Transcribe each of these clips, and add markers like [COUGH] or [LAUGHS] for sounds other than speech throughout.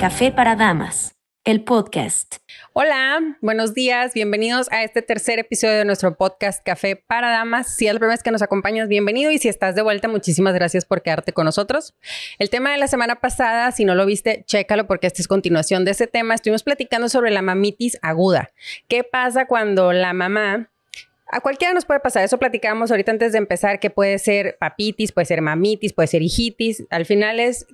Café para Damas, el podcast. Hola, buenos días, bienvenidos a este tercer episodio de nuestro podcast Café para Damas. Si es la primera vez que nos acompañas, bienvenido y si estás de vuelta, muchísimas gracias por quedarte con nosotros. El tema de la semana pasada, si no lo viste, chécalo porque esta es continuación de ese tema. Estuvimos platicando sobre la mamitis aguda. ¿Qué pasa cuando la mamá a cualquiera nos puede pasar, eso platicamos ahorita antes de empezar, que puede ser papitis, puede ser mamitis, puede ser hijitis. Al final es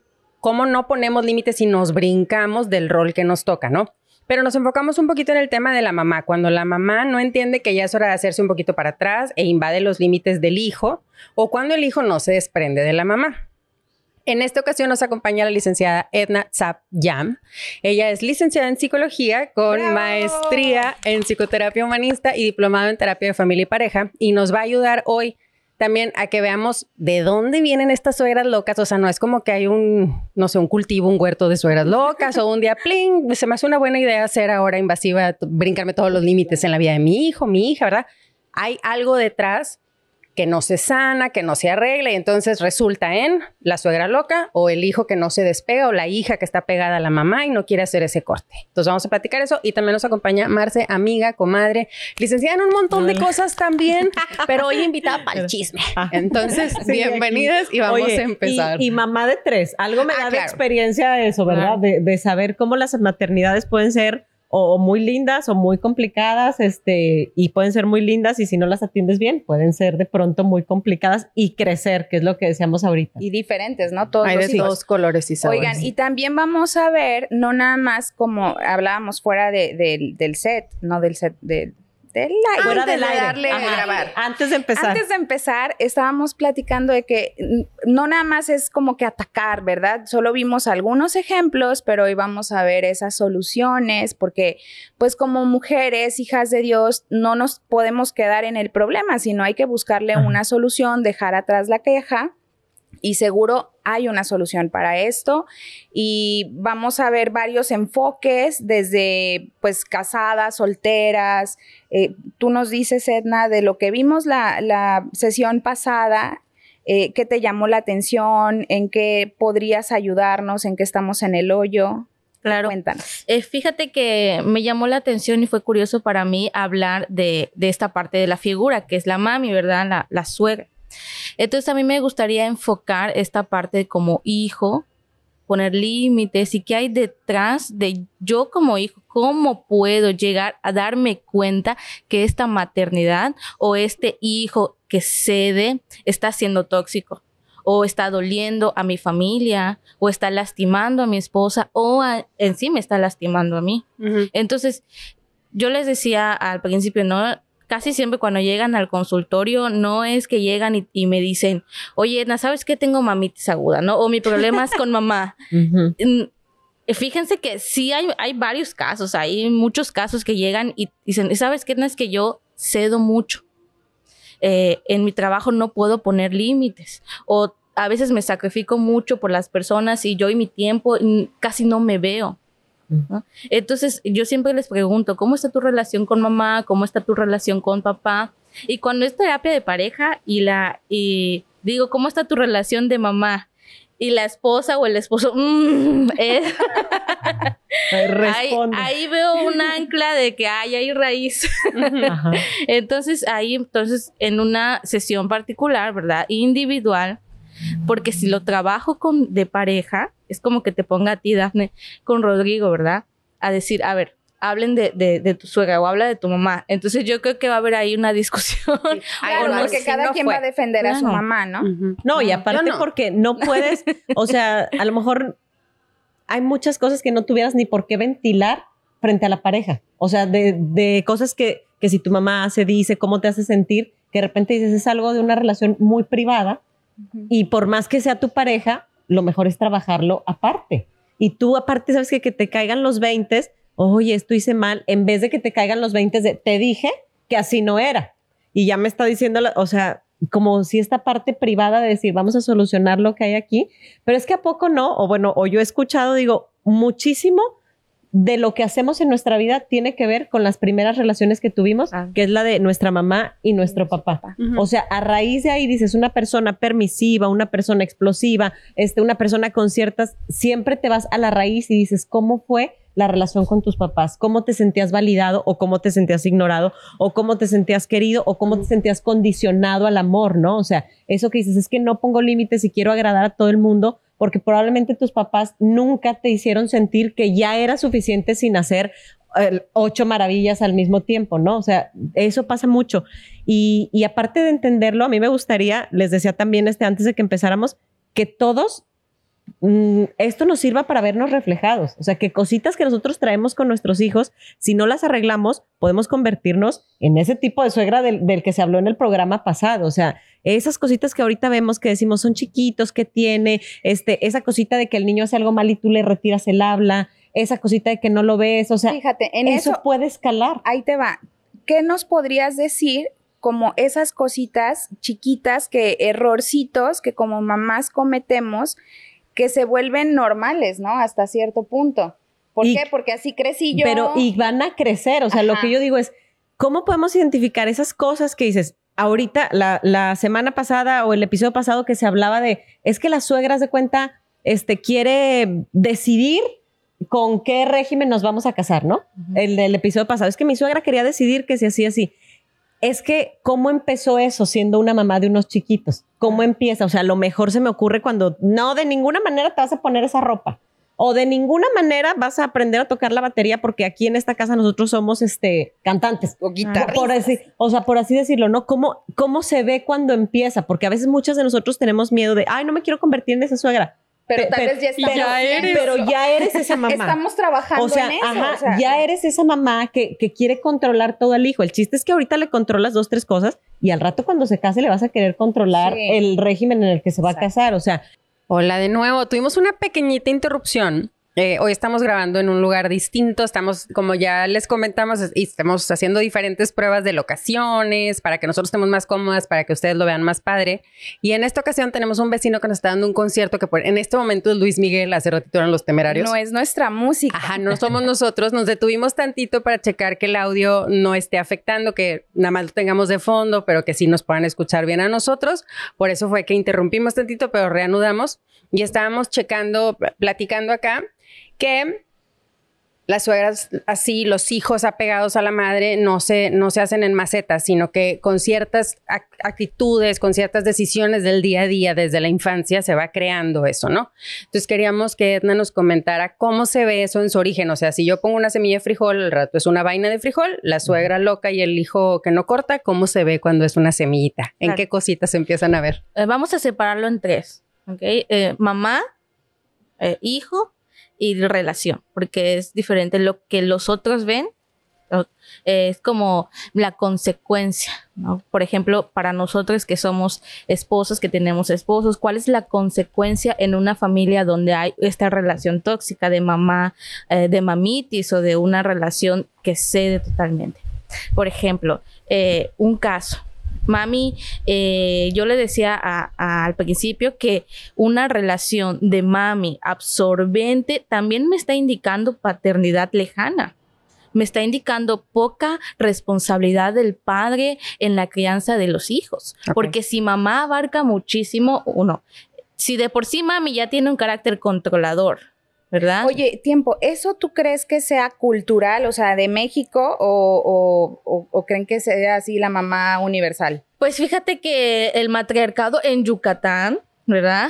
cómo no ponemos límites y nos brincamos del rol que nos toca, ¿no? Pero nos enfocamos un poquito en el tema de la mamá, cuando la mamá no entiende que ya es hora de hacerse un poquito para atrás e invade los límites del hijo, o cuando el hijo no se desprende de la mamá. En esta ocasión nos acompaña la licenciada Edna Zap Yam. Ella es licenciada en psicología con maestría en psicoterapia humanista y diplomado en terapia de familia y pareja y nos va a ayudar hoy también a que veamos de dónde vienen estas suegras locas. O sea, no es como que hay un, no sé, un cultivo, un huerto de suegras locas o un día, [LAUGHS] pling, se me hace una buena idea ser ahora invasiva, brincarme todos los límites en la vida de mi hijo, mi hija, ¿verdad? Hay algo detrás que no se sana, que no se arregla y entonces resulta en la suegra loca o el hijo que no se despega o la hija que está pegada a la mamá y no quiere hacer ese corte. Entonces vamos a platicar eso y también nos acompaña Marce, amiga, comadre, licenciada en un montón de cosas también, [LAUGHS] pero hoy invitada para el chisme. Ah. Entonces, [LAUGHS] bienvenidas y vamos a empezar. Y, mamá de tres, algo me ah, da de experiencia eso, ¿verdad? De, de saber cómo las maternidades pueden ser o muy lindas o muy complicadas, este, y pueden ser muy lindas y si no las atiendes bien, pueden ser de pronto muy complicadas y crecer, que es lo que decíamos ahorita. Y diferentes, ¿no? Todos Hay de dos colores y sabores. Oigan, y también vamos a ver, no nada más como hablábamos fuera de, del set, no del set, de, del aire. Antes de darle grabar. Antes de empezar. Antes de empezar, estábamos platicando de que no nada más es como que atacar, ¿verdad? Solo vimos algunos ejemplos, pero hoy vamos a ver esas soluciones, porque pues como mujeres, hijas de Dios, no nos podemos quedar en el problema, sino hay que buscarle una solución, dejar atrás la queja y seguro hay una solución para esto y vamos a ver varios enfoques desde pues casadas, solteras. Eh, tú nos dices, Edna, de lo que vimos la, sesión pasada, eh, qué te llamó la atención, en qué podrías ayudarnos, en qué estamos en el hoyo. Claro. Cuéntanos. Eh, fíjate que me llamó la atención y fue curioso para mí hablar de, esta parte de la figura, que es la mami, ¿verdad? La, la suegra. Entonces a mí me gustaría enfocar esta parte como hijo, poner límites y qué hay detrás de yo como hijo, cómo puedo llegar a darme cuenta que esta maternidad o este hijo que cede está siendo tóxico o está doliendo a mi familia o está lastimando a mi esposa o en sí me está lastimando a mí. Entonces, yo les decía al principio, no, casi siempre cuando llegan al consultorio no es que llegan y, me dicen, oye, Edna, ¿sabes qué? Tengo mamitis aguda, ¿no? O mi problema es con mamá. [LAUGHS] Fíjense que sí hay, hay varios casos, hay muchos casos que llegan y dicen, ¿sabes qué? Edna? Es que yo cedo mucho. Eh, en mi trabajo no puedo poner límites. O a veces me sacrifico mucho por las personas y yo y mi tiempo casi no me veo. Entonces, yo siempre les pregunto, ¿cómo está tu relación con mamá? ¿Cómo está tu relación con papá? Y cuando es terapia de pareja y la y digo, ¿cómo está tu relación de mamá? Y la esposa o el esposo, mm, [LAUGHS] eh, ahí, veo un ancla de que hay, hay raíz. [LAUGHS] entonces, ahí, entonces, en una sesión particular, ¿verdad? Individual, porque si lo trabajo con, de pareja, es como que te ponga a ti, Dafne, con Rodrigo, ¿verdad? A decir, a ver, hablen de, de, tu suegra o habla de tu mamá. Entonces yo creo que va a haber ahí una discusión. Claro, [LAUGHS] porque cada quien va a defender a su mamá, ¿no? No, y aparte porque no puedes, o sea, a lo mejor hay muchas cosas que no tuvieras ni por qué ventilar frente a la pareja. O sea, de, de cosas que, que si tu mamá hace, dice, cómo te hace sentir, que de repente dices, es algo de una relación muy privada y por más que sea tu pareja, lo mejor es trabajarlo aparte. Y tú aparte sabes que, que te caigan los 20, oye, esto hice mal, en vez de que te caigan los 20 de, te dije que así no era. Y ya me está diciendo, o sea, como si esta parte privada de decir, vamos a solucionar lo que hay aquí, pero es que a poco no, o bueno, o yo he escuchado, digo, muchísimo de lo que hacemos en nuestra vida tiene que ver con las primeras relaciones que tuvimos, Ah. que es la de nuestra mamá y nuestro papá. O sea, a raíz de ahí dices una persona permisiva, una persona explosiva, este, una persona con ciertas, siempre te vas a la raíz y dices cómo fue la relación con tus papás, cómo te sentías validado o cómo te sentías ignorado o cómo te sentías querido o cómo te sentías condicionado al amor, ¿no? O sea, eso que dices es que no pongo límites y quiero agradar a todo el mundo porque probablemente tus papás nunca te hicieron sentir que ya era suficiente sin hacer eh, ocho maravillas al mismo tiempo, ¿no? O sea, eso pasa mucho. Y, aparte de entenderlo, a mí me gustaría, les decía también este antes de que empezáramos, que todos mm, esto nos sirva para vernos reflejados. O sea, que cositas que nosotros traemos con nuestros hijos, si no las arreglamos, podemos convertirnos en ese tipo de suegra del, del que se habló en el programa pasado. O sea, esas cositas que ahorita vemos que decimos son chiquitos, que tiene, este, esa cosita de que el niño hace algo mal y tú le retiras el habla, esa cosita de que no lo ves, o sea, Fíjate, en eso, eso, puede escalar. ahí te va. ¿Qué nos podrías decir como esas cositas chiquitas que errorcitos que como mamás cometemos que se vuelven normales, ¿no? Hasta cierto punto. ¿Por Y- qué? Porque así crecí yo. Pero, y van a crecer. O sea, lo que yo digo es, ¿cómo podemos identificar esas cosas que dices? Ahorita, la, la semana pasada o el episodio pasado que se hablaba de, es que la suegra de cuenta, este, quiere decidir con qué régimen nos vamos a casar, ¿no? El del episodio pasado. Es que mi suegra quería decidir que se hacía así. Es que, ¿cómo empezó eso siendo una mamá de unos chiquitos? ¿Cómo empieza? O sea, lo mejor se me ocurre cuando no, de ninguna manera te vas a poner esa ropa. O de ninguna manera vas a aprender a tocar la batería porque aquí en esta casa nosotros somos este, cantantes. O Por así, o sea, por así decirlo, ¿no? ¿Cómo, ¿Cómo se ve cuando empieza? Porque a veces muchos de nosotros tenemos miedo de, ay, no me quiero convertir en esa suegra. pero Pe- tal vez ya estamos ya eres. Pero ya eres esa [LAUGHS] mamá. Estamos trabajando O sea, en eso. ajá, o sea, ya eres esa mamá que, que quiere controlar todo al hijo. El chiste es que ahorita le controlas dos, tres cosas y al rato cuando se case le vas a querer controlar Sí. el régimen en el que se va Exacto. a casar. O sea, Hola de nuevo. Tuvimos una pequeñita interrupción. Eh, hoy estamos grabando en un lugar distinto. Estamos, como ya les comentamos, y estamos haciendo diferentes pruebas de locaciones para que nosotros estemos más cómodas, para que ustedes lo vean más padre. Y en esta ocasión tenemos un vecino que nos está dando un concierto que por- en este momento es Luis Miguel. Hace ratito eran los temerarios. no es nuestra música. Ajá, no somos nosotros. Nos detuvimos tantito para checar que el audio no esté afectando, que nada más lo tengamos de fondo, pero que sí nos puedan escuchar bien a nosotros. Por eso fue que interrumpimos tantito, pero reanudamos y estábamos checando, platicando acá, que las suegras así, los hijos apegados a la madre no se, no se hacen en macetas, sino que con ciertas ac- actitudes, con ciertas decisiones del día a día, desde la infancia, se va creando eso, ¿no? Entonces queríamos que Edna nos comentara cómo se ve eso en su origen. O sea, si yo pongo una semilla de frijol, al rato es una vaina de frijol, la suegra loca y el hijo que no corta, ¿cómo se ve cuando es una semillita? ¿En Claro. qué cositas se empiezan a ver? Eh, vamos a separarlo en tres, ¿ok? Eh, mamá, eh, hijo y relación, porque es diferente lo que los otros ven. es como la consecuencia. Por ejemplo, para nosotros que somos esposos, que tenemos esposos, ¿cuál es la consecuencia en una familia donde hay esta relación tóxica de mamá, eh, de mamitis o de una relación que cede totalmente? Por ejemplo, eh, un caso. Mami, eh, yo le decía a- a- al principio que una relación de mami absorbente también me está indicando paternidad lejana. Me está indicando poca responsabilidad del padre en la crianza de los hijos. Porque si mamá abarca muchísimo, uno, si de por sí mami ya tiene un carácter controlador, ¿verdad? Oye, tiempo, ¿eso tú crees que sea cultural, o sea, de México o, o- o- o creen que sea así la mamá universal? Pues fíjate que el matriarcado en Yucatán, ¿verdad?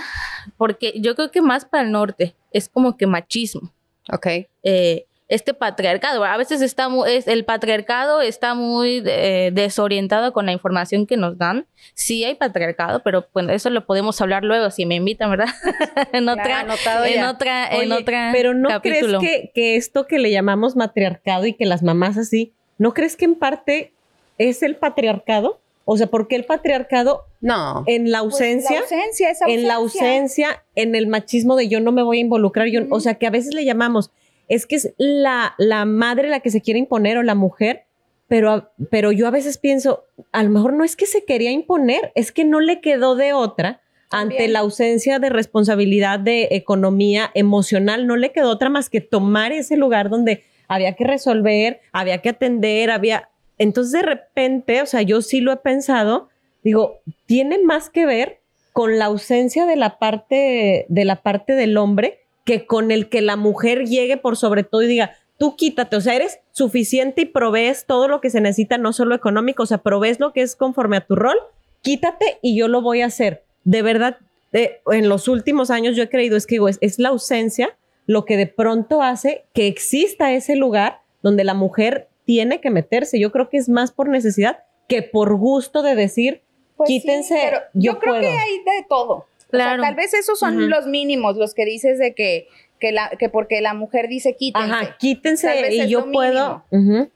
Porque yo creo que más para el norte es como que machismo. Ok. eh, este patriarcado. A veces está mu- es, el patriarcado está muy eh, desorientado con la información que nos dan. Sí hay patriarcado, pero bueno, eso lo podemos hablar luego si me invitan, ¿verdad? [LAUGHS] en otra, Claro, en ya. otra, en otra pero ¿no capítulo. crees que, que esto que le llamamos matriarcado y que las mamás así, ¿no crees que en parte es el patriarcado? O sea, ¿por qué el patriarcado No. en la Pues, ausencia? la ausencia, esa en la ausencia, en el machismo de yo no me voy a involucrar, yo, o sea, que a veces le llamamos, es que es la, la madre la que se quiere imponer o la mujer, pero, pero yo a veces pienso, a lo mejor no es que se quería imponer, es que no le quedó de otra ante la ausencia de responsabilidad de economía emocional, no le quedó otra más que tomar ese lugar donde había que resolver, había que atender, había... Entonces de repente, o sea, yo sí lo he pensado, digo, tiene más que ver con la ausencia de la parte de la parte del hombre que con el que la mujer llegue por sobre todo y diga, tú quítate, o sea, eres suficiente y provees todo lo que se necesita, no solo económico, o sea, provees lo que es conforme a tu rol, quítate y yo lo voy a hacer. De verdad, eh, en los últimos años yo he creído, es que digo, es, es la ausencia lo que de pronto hace que exista ese lugar donde la mujer tiene que meterse. Yo creo que es más por necesidad que por gusto de decir, Pues sí, quítense, pero yo, yo, creo puedo. que hay de todo. Claro. O sea, tal vez esos son los mínimos, los que dices de que, que, la, que porque la mujer dice quítense. Ajá, quítense y yo puedo.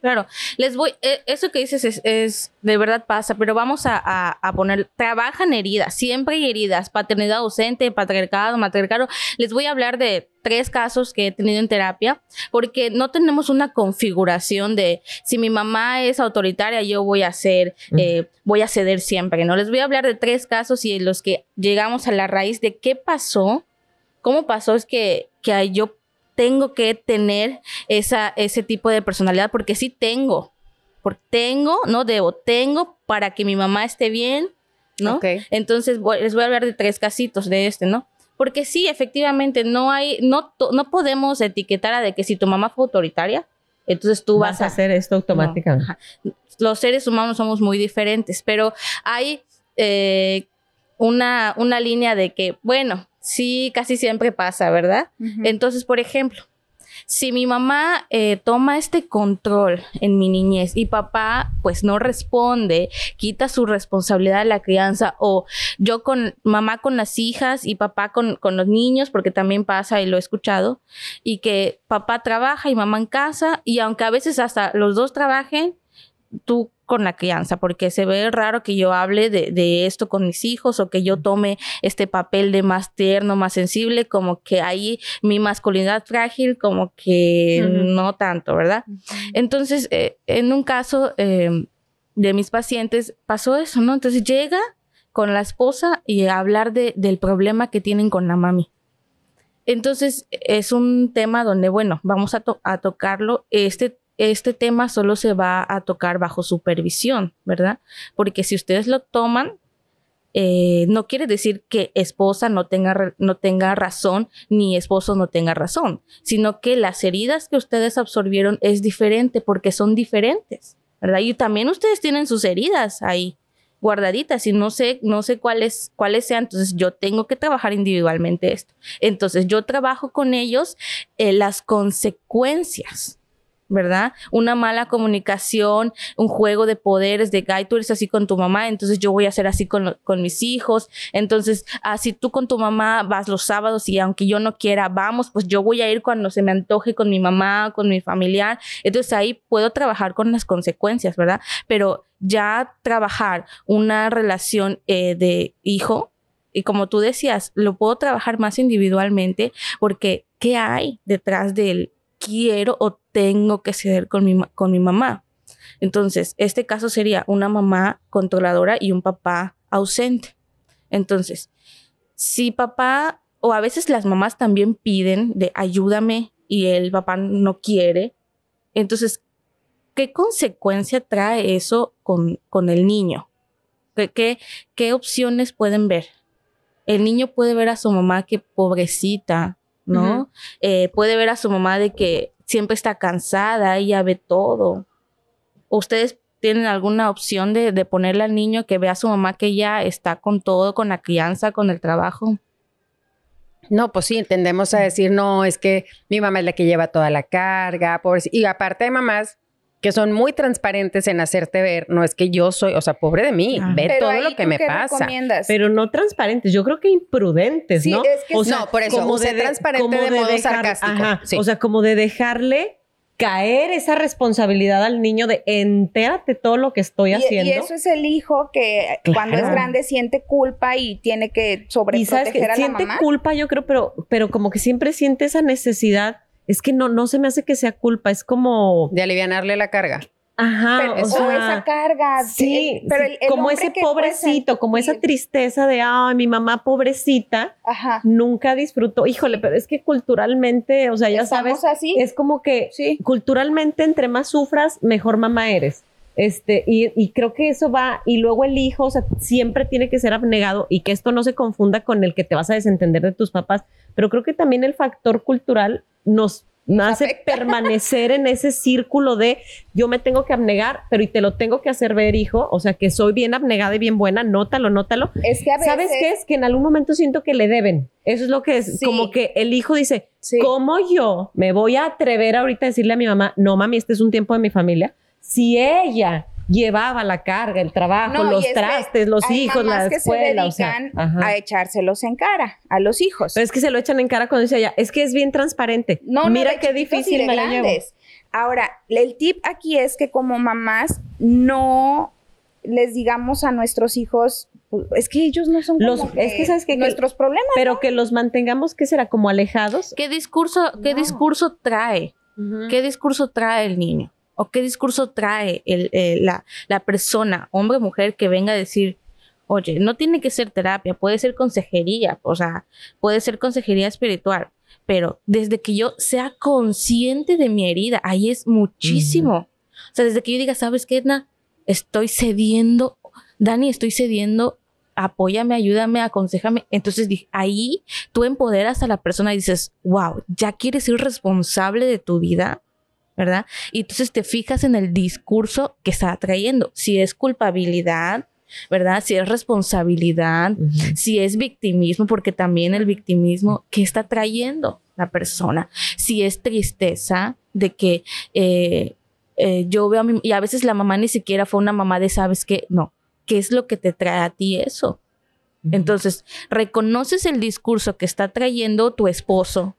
Claro, les voy, eh, eso que dices es, es- de verdad pasa, pero vamos a, a- a poner, trabajan heridas, siempre hay heridas, paternidad ausente, patriarcado, matriarcado. Les voy a hablar de tres casos que he tenido en terapia, porque no tenemos una configuración de si mi mamá es autoritaria, yo voy a ser, eh, voy a ceder siempre, ¿no? Les voy a hablar de tres casos y en los que llegamos a la raíz de qué pasó, cómo pasó es que, que yo tengo que tener esa, ese tipo de personalidad, porque sí tengo, porque tengo, no debo, tengo para que mi mamá esté bien, ¿no? Entonces voy- les voy a hablar de tres casitos de este, ¿no? Porque sí, efectivamente, no hay, no, to- no podemos etiquetar a de que si tu mamá fue autoritaria, entonces tú vas, vas a hacer esto automáticamente. Los seres humanos somos muy diferentes, pero hay eh, una, una línea de que, bueno, sí, casi siempre pasa, ¿verdad? Entonces, por ejemplo, si mi mamá eh, toma este control en mi niñez y papá pues no responde, quita su responsabilidad de la crianza o yo con mamá con las hijas y papá con, con los niños, porque también pasa y lo he escuchado, y que papá trabaja y mamá en casa y aunque a veces hasta los dos trabajen, tú con la crianza, porque se ve raro que yo hable de, de esto con mis hijos o que yo tome este papel de más tierno, más sensible, como que ahí mi masculinidad frágil, como que no tanto, ¿verdad? Entonces, eh, en un caso eh, de mis pacientes pasó eso, ¿no? Entonces llega con la esposa y a hablar de, del problema que tienen con la mami. Entonces, es un tema donde, bueno, vamos a, to- a tocarlo. Este, este tema solo se va a tocar bajo supervisión, ¿verdad? Porque si ustedes lo toman, eh, no quiere decir que esposa no tenga, no tenga razón ni esposo no tenga razón, sino que las heridas que ustedes absorbieron es diferente porque son diferentes, ¿verdad? Y también ustedes tienen sus heridas ahí guardaditas y no sé, no sé cuáles, cuáles sean, entonces yo tengo que trabajar individualmente esto. Entonces yo trabajo con ellos eh, las consecuencias. ¿Verdad? Una mala comunicación, un juego de poderes de Guy, tú eres así con tu mamá, entonces yo voy a ser así con, con mis hijos. Entonces, así tú con tu mamá vas los sábados y aunque yo no quiera, vamos, pues yo voy a ir cuando se me antoje con mi mamá, con mi familiar. Entonces ahí puedo trabajar con las consecuencias, ¿verdad? Pero ya trabajar una relación eh, de hijo, y como tú decías, lo puedo trabajar más individualmente porque ¿qué hay detrás del quiero o tengo que ceder con mi, con mi mamá? Entonces, este caso sería una mamá controladora y un papá ausente. Entonces, si papá, o a veces las mamás también piden de ayúdame y el papá no quiere, entonces, ¿qué consecuencia trae eso con, con el niño? ¿Qué, qué, qué opciones pueden ver? El niño puede ver a su mamá que pobrecita, ¿no? Eh, puede ver a su mamá de que siempre está cansada, ella ve todo. ¿Ustedes tienen alguna opción de, de ponerle al niño que vea a su mamá que ella está con todo, con la crianza, con el trabajo? No, pues sí, tendemos a decir, no, es que mi mamá es la que lleva toda la carga, pobrecita. Y aparte hay mamás que son muy transparentes en hacerte ver, no es que yo soy, o sea, pobre de mí, Ah. ve Pero todo lo que ¿tú me pasa. Pero no transparentes, yo creo que imprudentes, Sí, ¿no? es que sí. No, por eso, usé transparente de modo sarcástico, Ajá, sí. O sea, como de dejarle caer esa responsabilidad al niño de entérate todo lo que estoy Y- haciendo. Y, eso es el hijo que cuando es grande siente culpa y tiene que y sabes que sobreproteger a la siente mamá. culpa, yo creo, pero, pero como que siempre siente esa necesidad. Es que no, no se me hace que sea culpa, es como, De alivianarle la carga. Ajá, pero- o o, sea, esa carga. Sí, pero el- el como ese pobrecito, como esa tristeza de, ay, mi mamá pobrecita, Ajá. nunca disfrutó. Híjole, pero es que culturalmente, o sea, ya Estamos sabes, así. es como que Sí. culturalmente entre más sufras, mejor mamá eres. Este, y, y creo que eso va, y luego el hijo, o sea, siempre tiene que ser abnegado y que esto no se confunda con el que te vas a desentender de tus papás, pero creo que también el factor cultural nos hace afecta. permanecer en ese círculo de yo me tengo que abnegar, pero y te lo tengo que hacer ver, hijo, o sea, que soy bien abnegada y bien buena, nótalo, nótalo. Es que a veces. ¿Sabes qué es? Que en algún momento siento que le deben. Eso es lo que es, Sí. como que el hijo dice, Sí. ¿Cómo yo me voy a atrever ahorita a decirle a mi mamá, no mami, este es un tiempo de mi familia? Si ella llevaba la carga, el trabajo, No, los es que trastes, los hay hijos, mamás la que escuela, se o sea, dedican a echárselos en cara a los hijos. Pero es que se lo echan en cara cuando dice ella, es que es bien transparente. No, no, Mira de qué difícil me la llevo. grandes. Ahora, el tip aquí es que como mamás no les digamos a nuestros hijos, es que ellos no son Los- como es que, ¿sabes? Que- nuestros problemas. Pero que los mantengamos, ¿qué será? Como alejados. ¿Qué discurso, qué No. discurso trae? ¿Qué discurso trae el niño? ¿O qué discurso trae el- eh, la, la persona, hombre o mujer, que venga a decir, oye, no tiene que ser terapia, puede ser consejería, o sea, puede ser consejería espiritual, pero desde que yo sea consciente de mi herida, ahí es muchísimo. O sea, desde que yo diga, ¿sabes qué, Edna? Estoy cediendo, Dani, estoy cediendo, apóyame, ayúdame, aconsejame. Entonces, ahí tú empoderas a la persona y dices, wow, ya quieres ser responsable de tu vida, ¿verdad? Y entonces te fijas en el discurso que está trayendo. Si es culpabilidad, ¿verdad? Si es responsabilidad, si es victimismo, porque también el victimismo, ¿qué está trayendo la persona? Si es tristeza de que eh, eh, yo veo a mi, y a veces la mamá ni siquiera fue una mamá de, ¿sabes qué? No, ¿qué es lo que te trae a ti eso? Entonces, reconoces el discurso que está trayendo tu esposo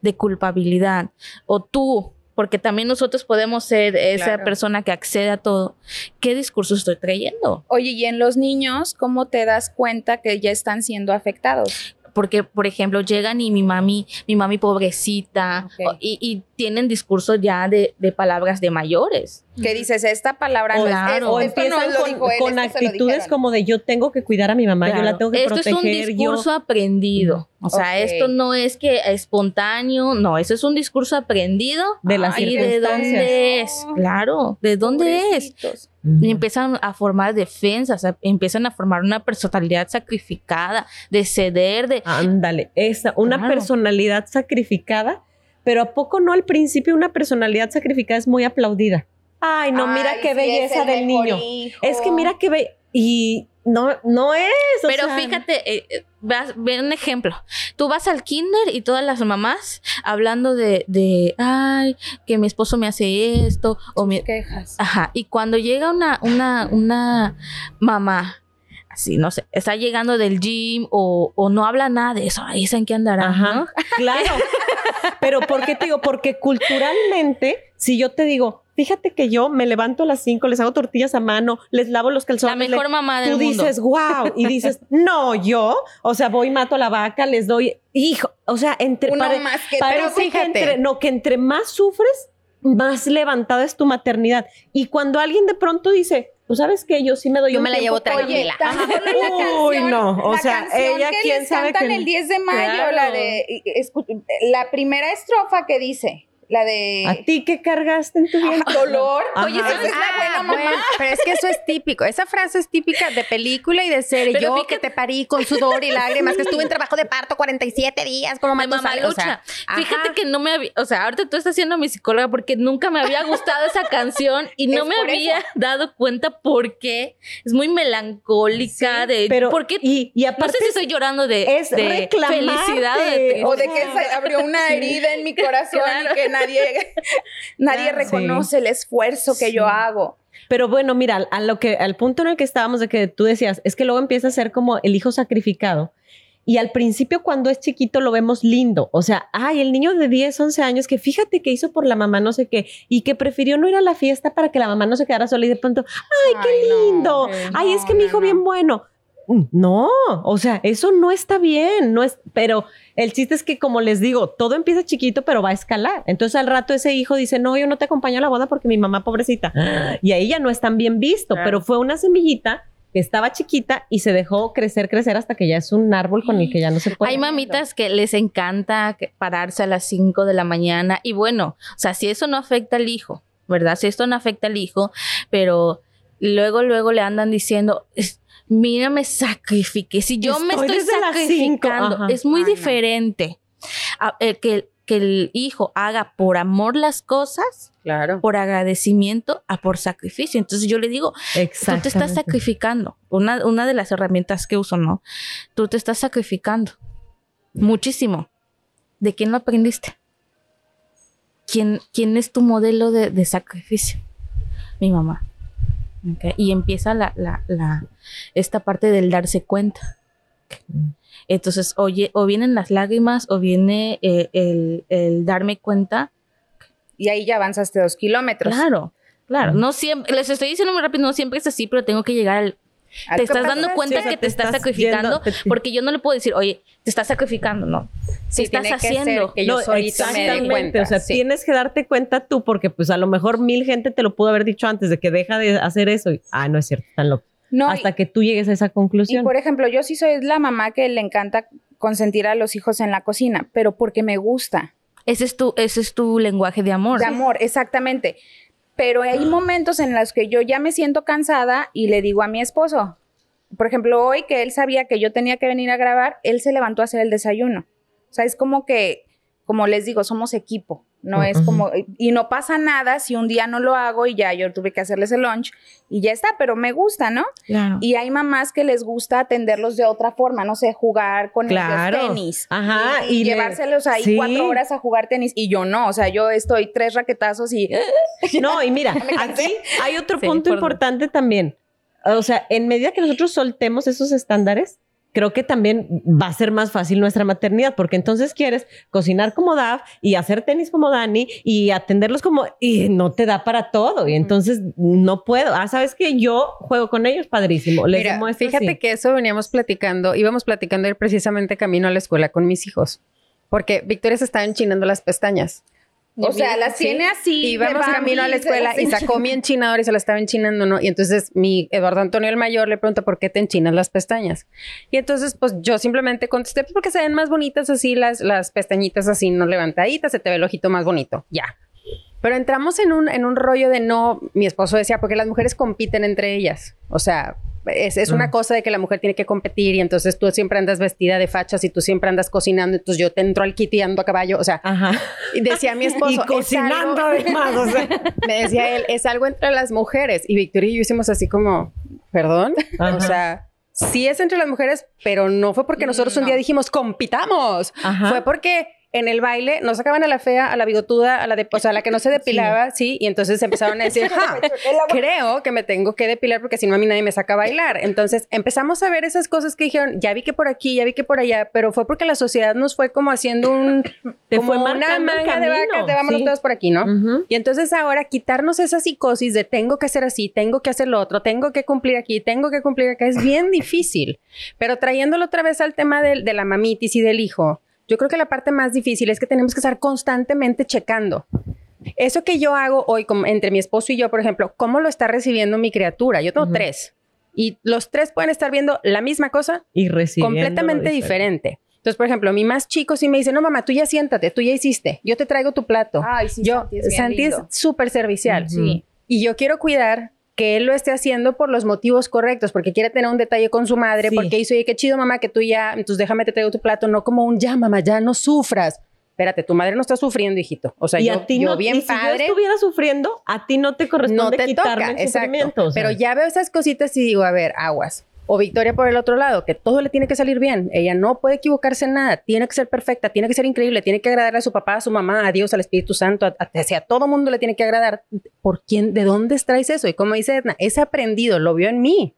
de culpabilidad o tú, porque también nosotros podemos ser esa Claro. persona que accede a todo. ¿Qué discurso estoy trayendo? Oye, y en los niños, ¿cómo te das cuenta que ya están siendo afectados? Porque, por ejemplo, llegan y mi mami, mi mami pobrecita, y, y tienen discursos ya de, de palabras de mayores. Que dices, esta palabra no Claro. es O esto no empiezan lo con, dijo él, con esto se lo actitudes como de yo tengo que cuidar a mi mamá, yo la tengo que esto proteger. es un discurso yo. aprendido. O sea, esto no es que espontáneo, no, eso es un discurso aprendido. De las ¿Y de dónde es? Claro, ¿de dónde es? Y empiezan a formar defensas, empiezan a formar una personalidad sacrificada, de ceder, de... Ándale, esa, una Claro. personalidad sacrificada, pero ¿a poco no al principio una personalidad sacrificada es muy aplaudida? Ay, no, mira Ay, qué belleza del niño. hijo. Es que mira qué be y no, no es. o Pero sea, fíjate, eh, eh, vas, ve un ejemplo. Tú vas al kinder y todas las mamás hablando de, de ay, que mi esposo me hace esto, o mi, quejas. Ajá, y cuando llega una, una, una mamá, así, no sé, está llegando del gym o, o no habla nada de eso, ahí saben qué andará, Ajá, ¿no? claro. [LAUGHS] Pero ¿por qué te digo? Porque culturalmente, si yo te digo, fíjate que yo me levanto a las 5, les hago tortillas a mano, les lavo los La calzones. mejor le- mamá del Tú mundo. dices, wow, y dices, no, yo, o sea, voy, mato a la vaca, les doy, hijo, o sea, entre, Uno pare- más que parece pero que fíjate. entre, no, que entre más sufres, más levantada es tu maternidad. Y cuando alguien de pronto dice, tú sabes que yo sí me doy Yo un me la tiempo llevo tranquila. la canción, Uy, no, o la sea, canción ella que quién les sabe cantan que- el 10 de mayo, Claro. la de la primera estrofa que dice, la de ¿A ti qué cargaste en tu vida? [LAUGHS] dolor. Ajá. Oye, esa es la buena Ah, mamá. bueno, pero es que eso es típico. Esa frase es típica de película y de serie. Pero Yo fíjate- que te parí con sudor y lágrimas, que estuve en trabajo de parto 47 días, como de Matusalén, o sea, ajá. Fíjate que no me había, o sea, ahorita tú estás siendo mi psicóloga porque nunca me había gustado esa canción y no Es me había eso. dado cuenta por qué. Es muy melancólica de Pero, por qué y, y no aparte sé si estoy llorando de, es de felicidad o de tristeza. O [LAUGHS] de que se abrió una herida en mi [LAUGHS] corazón Claro. y que nadie, [LAUGHS] nadie reconoce el esfuerzo que yo hago. Pero bueno, mira, a lo que, al punto en el que estábamos de que tú decías, es que luego empieza a ser como el hijo sacrificado. Y al principio, cuando es chiquito, lo vemos lindo. O sea, ay, el niño de 10, 11 años que fíjate que hizo por la mamá no sé qué y que prefirió no ir a la fiesta para que la mamá no se quedara sola y de pronto, ay, qué Ay, lindo. ay, no, es que mi hijo no. bien bueno. No, o sea, eso no está bien, no es, pero el chiste es que como les digo, todo empieza chiquito, pero va a escalar. Entonces al rato ese hijo dice, no, yo no te acompaño a la boda porque mi mamá pobrecita. Y ahí ya no es tan bien visto, Claro. pero fue una semillita que estaba chiquita y se dejó crecer, crecer hasta que ya es un árbol con el que ya no se puede. Hay mamitas que les encanta pararse a las 5 de la mañana y bueno, o sea, si eso no afecta al hijo, ¿verdad? Si esto no afecta al hijo, pero luego, luego le andan diciendo, "Es- mira, me sacrifiqué. Si yo me Estoy estoy desde las cinco", sacrificando, ajá. es muy Ay, diferente a- eh, que, que el hijo haga por amor las cosas, Claro. por agradecimiento, a por sacrificio. Entonces yo le digo, tú te estás sacrificando. Una, una de las herramientas que uso, ¿no? Tú te estás sacrificando muchísimo. ¿De quién lo aprendiste? ¿Quién, quién es tu modelo de, de sacrificio? Mi mamá. Y empieza la, la, la- esta parte del darse cuenta. Entonces, oye, o vienen las lágrimas o viene eh, el, el darme cuenta Y ahí ya avanzaste dos kilómetros. Claro, claro. No siempre, les estoy diciendo muy rápido, no siempre es así, pero tengo que llegar al. Te estás dando cuenta Sí, o sea, que te te estás estás sacrificando, yendo- porque yo no le puedo decir, oye, te estás sacrificando, no. Sí, estás tiene que ser haciendo. que yo No, me exactamente, cuenta. O sea, sí. tienes que darte cuenta tú, porque pues a lo mejor mil gente te lo pudo haber dicho antes de que deja de hacer eso. Y, ah, no es cierto, tan loco. No, Hasta y- que tú llegues a esa Y conclusión. por ejemplo, yo sí soy la mamá que le encanta consentir a los hijos en la cocina, pero porque me gusta. Ese es tu, ese es tu lenguaje de amor. De amor, exactamente. Pero hay momentos en los que yo ya me siento cansada y le digo a mi esposo, por ejemplo, hoy que él sabía que yo tenía que venir a grabar, él se levantó a hacer el desayuno. O sea, es como que, como les digo, somos equipo. No es como, y no pasa nada si un día no lo hago y ya yo tuve que hacerles el lunch y ya está, pero me gusta, ¿no? Claro. Y hay mamás que les gusta atenderlos de otra forma, no sé, jugar con Claro. ellos tenis. Ajá, Y, y le- llevárselos ahí sí. cuatro horas a jugar tenis. Y yo no, o sea, yo estoy tres raquetazos y. [LAUGHS] No, y mira, [LAUGHS] aquí hay otro Sí, punto por- importante también. O sea, en medida que nosotros soltemos esos estándares, creo que también va a ser más fácil nuestra maternidad, porque entonces quieres cocinar como Daf y hacer tenis como Dani y atenderlos como, y no te da para todo. Y entonces no puedo. Ah, sabes que yo juego con ellos, padrísimo. Les Mira, fíjate así. que eso veníamos platicando, íbamos platicando ir precisamente camino a la escuela con mis hijos, porque Victoria se estaba enchinando las pestañas. O sea, las tiene así. Y Bambi, camino a la escuela y sacó mi enchinador y se la estaba enchinando, ¿no? Y entonces mi Eduardo Antonio el mayor le pregunta, ¿por qué te enchinas las pestañas? Y entonces, pues yo simplemente contesté, pues porque se ven más bonitas así las, las pestañitas así, no levantaditas, se te ve el ojito más bonito, ya. Pero entramos en un, en un rollo de no, mi esposo decía, porque las mujeres compiten entre ellas. O sea, es, es una Mm. cosa de que la mujer tiene que competir y entonces tú siempre andas vestida de fachas y tú siempre andas cocinando, entonces yo te entro al kit y ando a caballo. O sea, Ajá. y decía mi [LAUGHS] esposo, y "Es cocinando algo- además, o sea. [LAUGHS] me decía él, es algo entre las mujeres. Y Victoria y yo hicimos así como, perdón. Ajá. O sea, sí es entre las mujeres, pero no fue porque nosotros un día dijimos, compitamos. Ajá. Fue porque en el baile nos sacaban a la fea, a la bigotuda, a la de, o sea, a la que no se depilaba, sí. y entonces empezaron a decir, [LAUGHS] ja, creo que me tengo que depilar porque si no a mí nadie me saca a bailar. Entonces empezamos a ver esas cosas que dijeron, ya vi que por aquí, ya vi que por allá, pero fue porque la sociedad nos fue como haciendo un, [COUGHS] Te como fue una manga de vacas, de vámonos sí. todos por aquí, ¿no? Y entonces ahora quitarnos esa psicosis de tengo que hacer así, tengo que hacer lo otro, tengo que cumplir aquí, tengo que cumplir acá, es bien difícil. Pero trayéndolo otra vez al tema del- de, la mamitis y del hijo, yo creo que la parte más difícil es que tenemos que estar constantemente checando. Eso que yo hago hoy como entre mi esposo y yo, por ejemplo, ¿cómo lo está recibiendo mi criatura? Yo tengo Ujú. tres y los tres pueden estar viendo la misma cosa Y recibiendo completamente diferente. Entonces, por ejemplo, mi más chico sí me dice, no, mamá, tú ya siéntate, tú ya hiciste, yo te traigo tu plato. Ay, sí, yo, Santi es súper servicial. Ujú. Sí. Y yo quiero cuidar que él lo esté haciendo por los motivos correctos, porque quiere tener un detalle con su madre, Sí. porque dice, oye, qué chido, mamá, que tú ya, entonces déjame te traigo tu plato, no como un ya, mamá, ya no sufras. Espérate, tu madre no está sufriendo, hijito. O sea, y yo, a ti yo no, bien y si padre yo estuviera sufriendo, a ti no te corresponde no te quitarme toca, el exacto. Pero ya veo esas cositas y digo, a ver, aguas. O Victoria por el otro lado, que todo le tiene que salir bien. Ella no puede equivocarse en nada. Tiene que ser perfecta, tiene que ser increíble, tiene que agradarle a su papá, a su mamá, a Dios, al Espíritu Santo, a, a, todo mundo le tiene que agradar. ¿Por quién? ¿De dónde traes eso? Y como dice Edna, es aprendido, lo vio en mí,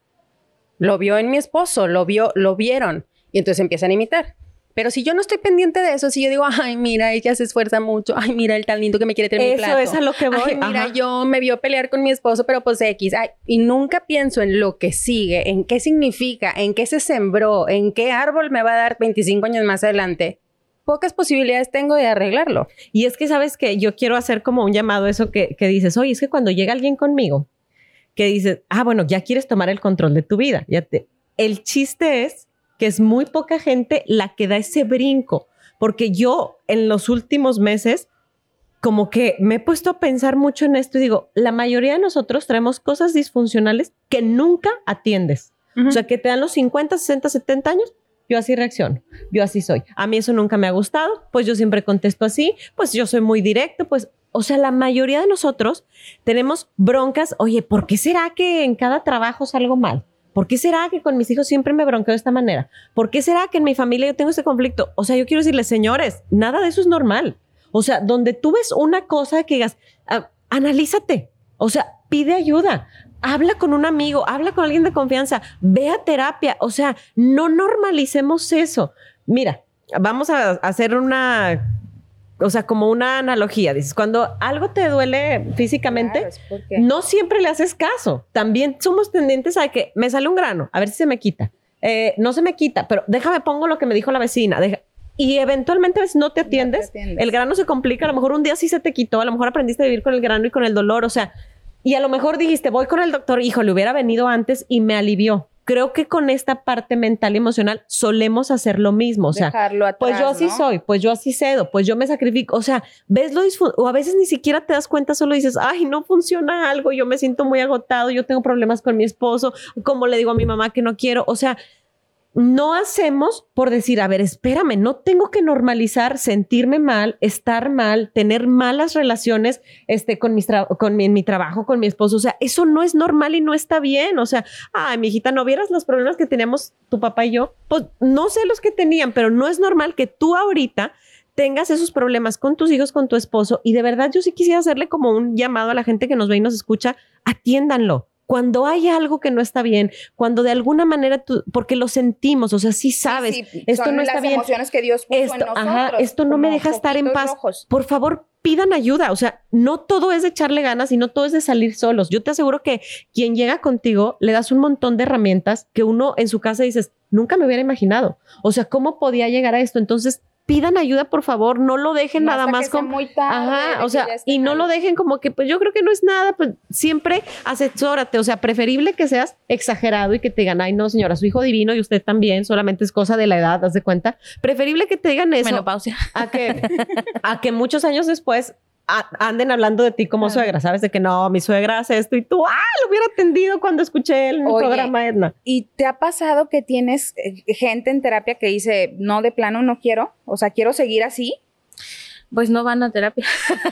lo vio en mi esposo, lo vio, lo vieron. Y entonces empiezan a imitar. Pero si yo no estoy pendiente de eso, si yo digo, ay, mira, ella se esfuerza mucho, ay, mira, el tan lindo que me quiere tener mi Eso plato. es a lo que voy. Ay, mira, Ajá. yo me vio pelear con mi esposo, pero pues X. Ay, y nunca pienso en lo que sigue, en qué significa, en qué se sembró, en qué árbol me va a dar 25 años más adelante. Pocas posibilidades tengo de arreglarlo. Y es que, ¿sabes que Yo quiero hacer como un llamado a eso que, que dices, oye, es que cuando llega alguien conmigo, que dices, ah, bueno, ya quieres tomar el control de tu vida. Ya te... El chiste es que es muy poca gente la que da ese brinco, porque yo en los últimos meses como que me he puesto a pensar mucho en esto y digo, la mayoría de nosotros traemos cosas disfuncionales que nunca atiendes. O sea, que te dan los 50, 60, 70 años, yo así reacciono, yo así soy. A mí eso nunca me ha gustado, pues yo siempre contesto así, pues yo soy muy directo, pues, o sea, la mayoría de nosotros tenemos broncas, oye, ¿por qué será que en cada trabajo salgo mal? ¿Por qué será que con mis hijos siempre me bronqueo de esta manera? ¿Por qué será que en mi familia yo tengo este conflicto? O sea, yo quiero decirles, señores, nada de eso es normal. O sea, donde tú ves una cosa que digas, ah, analízate. O sea, pide ayuda. Habla con un amigo, habla con alguien de confianza, ve a terapia. O sea, no normalicemos eso. Mira, vamos a hacer una, o sea, como una analogía. Dices, cuando algo te duele físicamente, Claro, es porque- no siempre le haces caso. También somos tendientes a que me sale un grano, a ver si se me quita. Eh, no se me quita, pero déjame pongo lo que me dijo la vecina. deja- y eventualmente a veces no te atiendes. atiendes. El grano se complica. A lo mejor un día sí se te quitó. A lo mejor aprendiste a vivir con el grano y con el dolor. O sea, y a lo mejor dijiste, voy con el doctor. Hijo, le hubiera venido antes y me alivió. Creo que con esta parte mental y emocional solemos hacer lo mismo. O sea, atrás, pues yo así ¿no? soy, pues yo así cedo, pues yo me sacrifico. O sea, ves lo o a veces ni siquiera te das cuenta, solo dices, ay, no funciona algo, yo me siento muy agotado, yo tengo problemas con mi esposo, como le digo a mi mamá que no quiero. O sea, no hacemos por decir, a ver, espérame, no tengo que normalizar sentirme mal, estar mal, tener malas relaciones este, con, mis con mi, mi trabajo, con mi esposo. O sea, eso no es normal y no está bien. O sea, ay, mi hijita, ¿no vieras los problemas que teníamos tu papá y yo? Pues no sé los que tenían, pero no es normal que tú ahorita tengas esos problemas con tus hijos, con tu esposo. Y de verdad yo sí quisiera hacerle como un llamado a la gente que nos ve y nos escucha, atiéndanlo. Cuando hay algo que no está bien, cuando de alguna manera tú, porque lo sentimos, o sea, sí sabes, Sí, sí, esto son no está las bien. emociones que Dios puso en Esto, nosotros. ajá, esto no me deja estar en paz. rojos. Por favor, pidan ayuda. O sea, no todo es de echarle ganas y no todo es de salir solos. Yo te aseguro que quien llega contigo le das un montón de herramientas que uno en su casa dices, nunca me hubiera imaginado. O sea, ¿cómo podía llegar a esto? Entonces, pidan ayuda, por favor. No lo dejen nada más como. muy tarde, de Ajá, o sea, y no lo dejen como que, pues yo creo que no es nada, pues siempre asesórate, o sea, preferible que seas exagerado y que te digan, ay, no, señora, su hijo divino y usted también, solamente es cosa de la edad, haz de cuenta. Preferible que te digan eso Menopausia. a que, [LAUGHS] a que muchos años después anden hablando de ti como suegra, ¿sabes? De que no, mi suegra hace esto y tú, ah, lo hubiera atendido cuando escuché el Oye. programa Edna. ¿Y te ha pasado que tienes eh, gente en terapia que dice, no, de plano no quiero? O sea, quiero seguir así. Pues no van a terapia.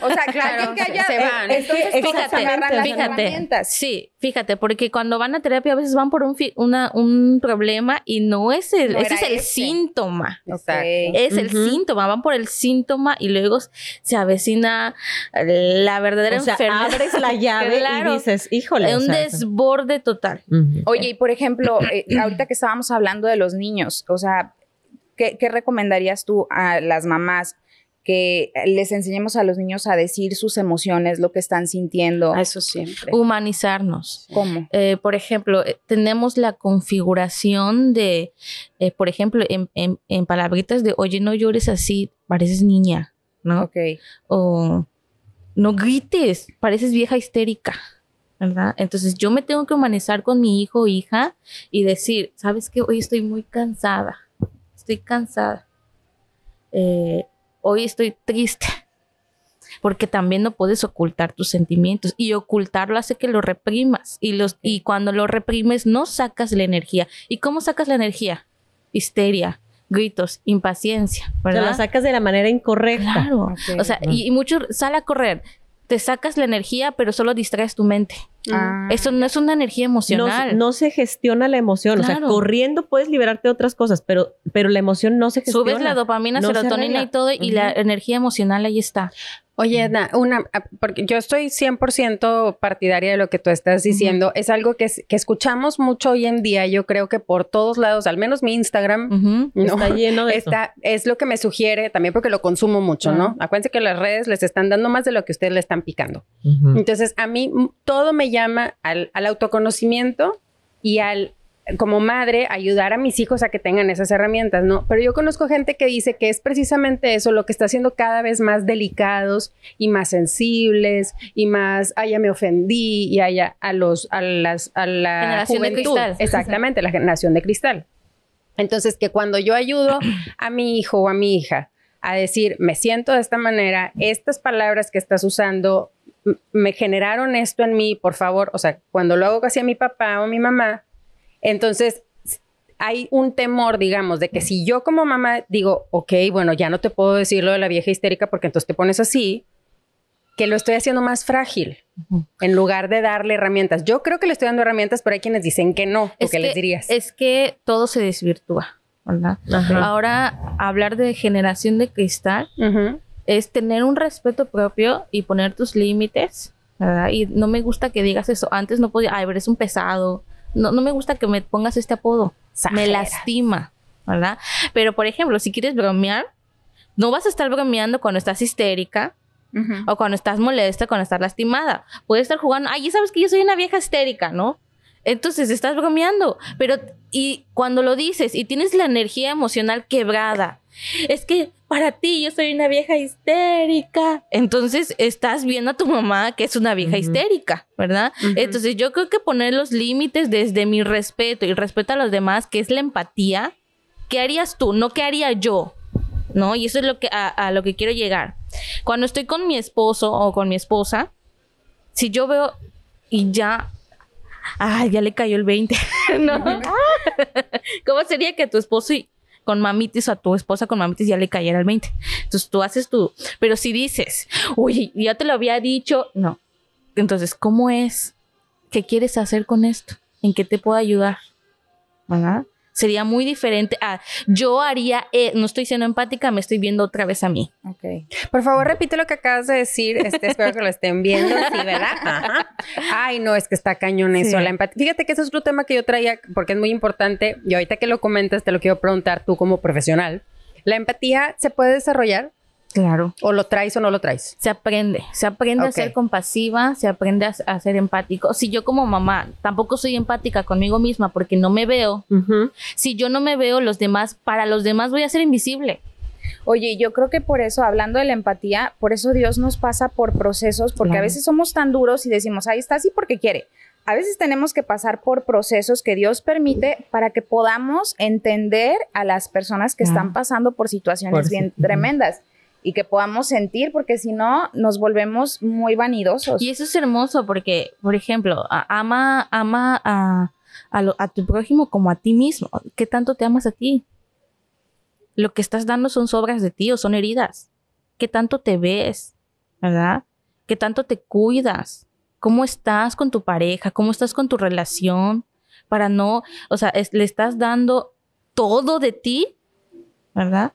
O sea, claro, que se- haya... se van. eh, entonces, Es que ¿cómo se exactamente, agarran las fíjate. herramientas? Sí, fíjate, porque cuando van a terapia a veces van por un, fi- una, un problema y no es el, No ese es el ese. síntoma. Exacto. Ok. Es el síntoma, van por el síntoma y luego se avecina la verdadera O sea, enfermedad. abres la [LAUGHS] llave Claro. y dices, híjole. o un sea, desborde total. Oye, y por ejemplo, eh, ahorita que estábamos hablando de los niños, o sea, ¿qué, qué recomendarías tú a las mamás que les enseñemos a los niños a decir sus emociones, lo que están sintiendo? A eso siempre. Humanizarnos. ¿Cómo? Eh, por ejemplo, eh, tenemos la configuración de, eh, por ejemplo, en, en- en palabritas de, oye, no llores así, pareces niña, ¿no? Ok. O no grites, pareces vieja histérica, ¿verdad? Entonces yo me tengo que humanizar con mi hijo o hija y decir, ¿sabes qué? Hoy estoy muy cansada, estoy cansada. Eh, hoy estoy triste. Porque también no puedes ocultar tus sentimientos y ocultarlo hace que lo reprimas y los y cuando lo reprimes no sacas la energía. ¿Y cómo sacas la energía? Histeria, gritos, impaciencia, O sea, ¿verdad? la sacas de la manera incorrecta. Claro. O sea, y, y mucho sale a correr. Te sacas la energía, pero solo distraes tu mente. Ah, Eso no es una energía emocional. no se gestiona la emoción. O sea, corriendo puedes liberarte de otras cosas, pero, pero la emoción no se gestiona. Subes la dopamina, no serotonina y todo, y la energía emocional ahí está. Oye, Edna, una, ah, porque yo estoy 100% partidaria de lo que tú estás diciendo. Es algo que, que escuchamos mucho hoy en día. Yo creo que por todos lados, al menos mi Instagram. Está lleno de eso. Es lo que me sugiere también porque lo consumo mucho, ¿no? Acuérdense que las redes les están dando más de lo que ustedes le están picando. Entonces, a mí todo me llama al, al autoconocimiento y al, como madre, ayudar a mis hijos a que tengan esas herramientas, ¿no? Pero yo conozco gente que dice que es precisamente eso lo que está haciendo cada vez más delicados y más sensibles y más, ah, ya me ofendí y haya a los, a las, a la Generación de juventud. cristal. Exactamente, la generación de cristal. Entonces, que cuando yo ayudo a mi hijo o a mi hija a decir, me siento de esta manera, estas palabras que estás usando me generaron esto en mí, por favor, o sea, cuando lo hago hacia mi papá o mi mamá, entonces hay un temor, digamos, de que si yo como mamá digo, ok, bueno, ya no te puedo decir lo de la vieja histérica porque entonces te pones así, que lo estoy haciendo más frágil en lugar de darle herramientas. Yo creo que le estoy dando herramientas, pero hay quienes dicen que no. ¿Tú Es qué que, les dirías? Es que todo se desvirtúa, ¿verdad? Ajá. Ahora, hablar de generación de cristal es tener un respeto propio y poner tus límites, ¿verdad? Y no me gusta que digas eso. Antes no podía, ay, eres un pesado. No, no me gusta que me pongas este apodo. Me lastima, ¿verdad? Pero, por ejemplo, si quieres bromear, no vas a estar bromeando cuando estás histérica o cuando estás molesta, cuando estás lastimada. Puedes estar jugando, ay, ya sabes que yo soy una vieja histérica, ¿no? Entonces estás bromeando, pero y cuando lo dices y tienes la energía emocional quebrada, es que para ti yo soy una vieja histérica. Entonces estás viendo a tu mamá que es una vieja histérica, ¿verdad? Entonces yo creo que poner los límites desde mi respeto y respeto a los demás, que es la empatía, ¿qué harías tú? No qué haría yo. ¿No? Y eso es lo que a, a lo que quiero llegar. Cuando estoy con mi esposo o con mi esposa, si yo veo y ya Ay, ya le cayó el 20. [LAUGHS] ¿No? ¿Cómo sería que tu esposo y con mamitis o a tu esposa con mamitis ya le cayera el 20? Entonces tú haces tú. Pero si dices, uy, ya te lo había dicho, no. Entonces, ¿cómo es? ¿Qué quieres hacer con esto? ¿En qué te puedo ayudar? ¿Verdad? Sería muy diferente a yo haría, eh, no estoy siendo empática, me estoy viendo otra vez a mí. Ok. Por favor, repite lo que acabas de decir. Este, espero que lo estén viendo. Sí, ¿verdad? [LAUGHS] Ajá. Ay, no, es que está cañón eso. Sí. La empatía. Fíjate que ese es otro tema que yo traía porque es muy importante. Y ahorita que lo comentas, te lo quiero preguntar tú como profesional. ¿La empatía se puede desarrollar? Claro. ¿O lo traes o no lo traes? Se aprende, se aprende a ser compasiva, se aprende a, a ser empático. Si yo como mamá tampoco soy empática conmigo misma porque no me veo, si yo no me veo, los demás, para los demás voy a ser invisible. Oye, yo creo que por eso, hablando de la empatía, por eso Dios nos pasa por procesos, porque a veces somos tan duros y decimos, ahí está así porque quiere. A veces tenemos que pasar por procesos que Dios permite para que podamos entender a las personas que están pasando por situaciones Por bien sí. Tremendas y que podamos sentir, porque si no, nos volvemos muy vanidosos. Y eso es hermoso porque, por ejemplo, ama, ama a, a, lo- a tu prójimo como a ti mismo. ¿Qué tanto te amas a ti? Lo que estás dando son sobras de ti o son heridas. ¿Qué tanto te ves? ¿Verdad? ¿Qué tanto te cuidas? ¿Cómo estás con tu pareja? ¿Cómo estás con tu relación? Para no, o sea, le estás dando todo de ti, ¿verdad?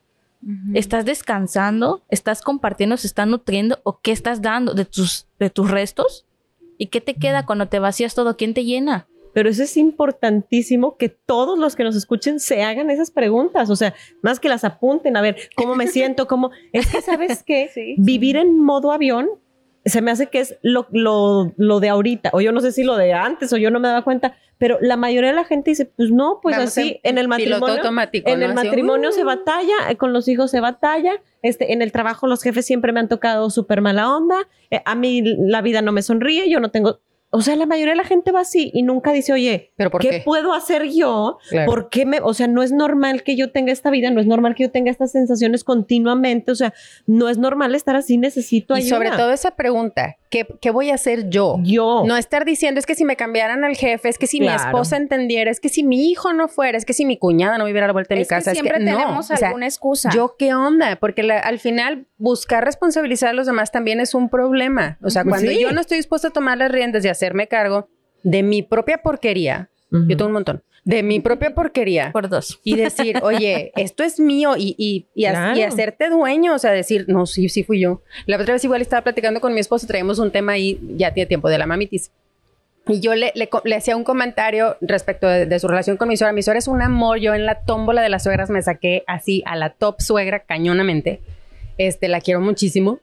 ¿Estás descansando? ¿Estás compartiendo? ¿Se está nutriendo? ¿O qué estás dando de tus, de tus restos? ¿Y qué te queda cuando te vacías todo? ¿Quién te llena? Pero eso es importantísimo que todos los que nos escuchen se hagan esas preguntas, o sea, más que las apunten, a ver, ¿cómo me siento? ¿Cómo? Es que, ¿sabes qué? [LAUGHS] Sí. Vivir en modo avión se me hace que es lo, lo, lo de ahorita, o yo no sé si lo de antes, o yo no me daba cuenta, pero la mayoría de la gente dice, pues no, pues Vamos así, en, el matrimonio. automático. En ¿no? el matrimonio uh. se batalla, eh, con los hijos se batalla, este, en el trabajo los jefes siempre me han tocado súper mala onda, eh, a mí la vida no me sonríe, yo no tengo, o sea, la mayoría de la gente va así y nunca dice, oye, ¿Pero por ¿qué, qué? puedo hacer yo? Claro. ¿Por qué me, o sea, no es normal que yo tenga esta vida, no es normal que yo tenga estas sensaciones continuamente, o sea, no es normal estar así, necesito Y ayuda. sobre todo esa pregunta, ¿qué, qué voy a hacer yo? yo. No estar diciendo es que si me cambiaran al jefe, es que si mi esposa entendiera, es que si mi hijo no fuera, es que si mi cuñada no viviera a la vuelta de mi que casa, siempre es que no. tenemos O sea, alguna excusa. yo qué onda, porque la- al final buscar responsabilizar a los demás también es un problema. O sea, Pues cuando sí. yo no estoy dispuesta a tomar las riendas y hacerme cargo de mi propia porquería, Ujú. Yo tengo un montón. De mi propia porquería. Por dos. Y decir, [LAUGHS] oye, esto es mío y, y, y, Claro. y hacerte dueño, o sea, decir, no, sí, sí fui yo. La otra vez igual estaba platicando con mi esposo, traíamos un tema ahí, ya tiene tiempo, de la mamitis. Y yo le, le, le hacía un comentario respecto de, de su relación con mi suegra. Mi suegra es un amor. Yo en la tómbola de las suegras me saqué así a la top suegra cañonamente. Este, la quiero muchísimo.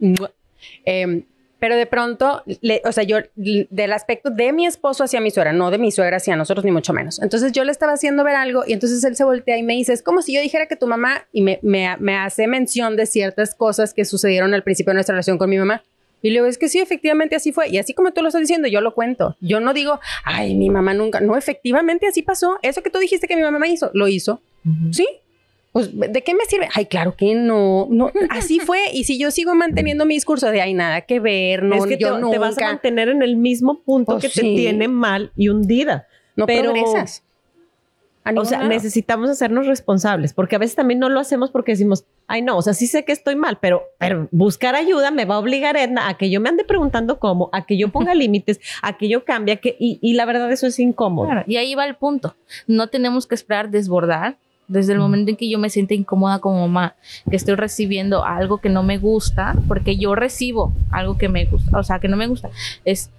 Em, pero de pronto, le- o sea, yo del aspecto de mi esposo hacia mi suegra, no de mi suegra hacia nosotros, ni mucho menos. Entonces yo le estaba haciendo ver algo y entonces él se voltea y me dice, es como si yo dijera que tu mamá, y me, me, me hace mención de ciertas cosas que sucedieron al principio de nuestra relación con mi mamá. Y le digo, es que sí, efectivamente así fue. Y así como tú lo estás diciendo, yo lo cuento. Yo no digo, ay, mi mamá nunca. No, efectivamente así pasó. Eso que tú dijiste que mi mamá me hizo, lo hizo. ¿Sí? Pues, ¿de qué me sirve? Ay, claro que no. no [LAUGHS] así fue. Y si yo sigo manteniendo mi discurso de, ay, nada que ver, no, es que yo te, nunca. te vas a mantener en el mismo punto Pues que te tiene mal y hundida. no pero- progresas. O sea, lado. necesitamos hacernos responsables, porque a veces también no lo hacemos porque decimos, ay no, o sea, sí sé que estoy mal, pero, pero buscar ayuda me va a obligar, Edna, a que yo me ande preguntando cómo, a que yo ponga [LAUGHS] límites, a que yo cambie, a que, y, y la verdad eso es incómodo. Claro, y ahí va el punto. No tenemos que esperar desbordar. Desde el momento en que yo me siento incómoda como mamá, que estoy recibiendo algo que no me gusta, porque yo recibo algo que me gusta, o sea, que no me gusta, es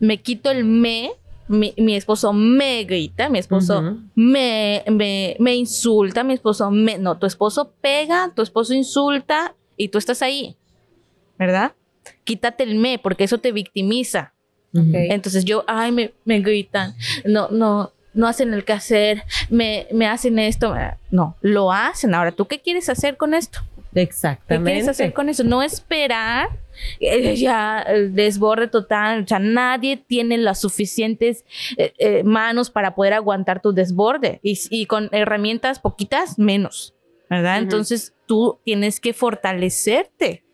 me quito el me, mi, mi esposo me grita, mi esposo me, me, me insulta, mi esposo me... No, tu esposo pega, tu esposo insulta y tú estás ahí, ¿verdad? Quítate el me, porque eso te victimiza. Ujú. Entonces yo, ay, me, me gritan, no, no, no hacen el que hacer, me, me hacen esto. No, lo hacen. Ahora, ¿tú qué quieres hacer con esto? ¿Qué Exactamente. quieres hacer con eso? No esperar eh, ya el desborde total. O sea, nadie tiene las suficientes eh, eh, manos para poder aguantar tu desborde y, y con herramientas poquitas menos, ¿verdad? Entonces tú tienes que fortalecerte.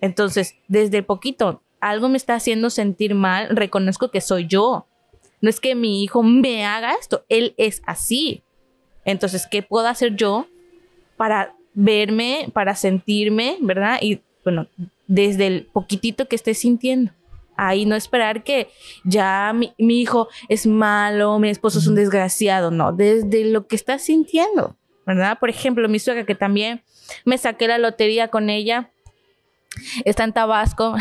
Entonces, desde poquito, algo me está haciendo sentir mal, reconozco que soy yo. No es que mi hijo me haga esto, él es así. Entonces, ¿qué puedo hacer yo para verme, para sentirme, verdad? Y bueno, desde el poquitito que esté sintiendo. Ahí no esperar que ya mi, mi hijo es malo, mi esposo es un desgraciado, no, desde lo que está sintiendo, ¿verdad? Por ejemplo, mi suegra que también me saqué la lotería con ella, está en Tabasco,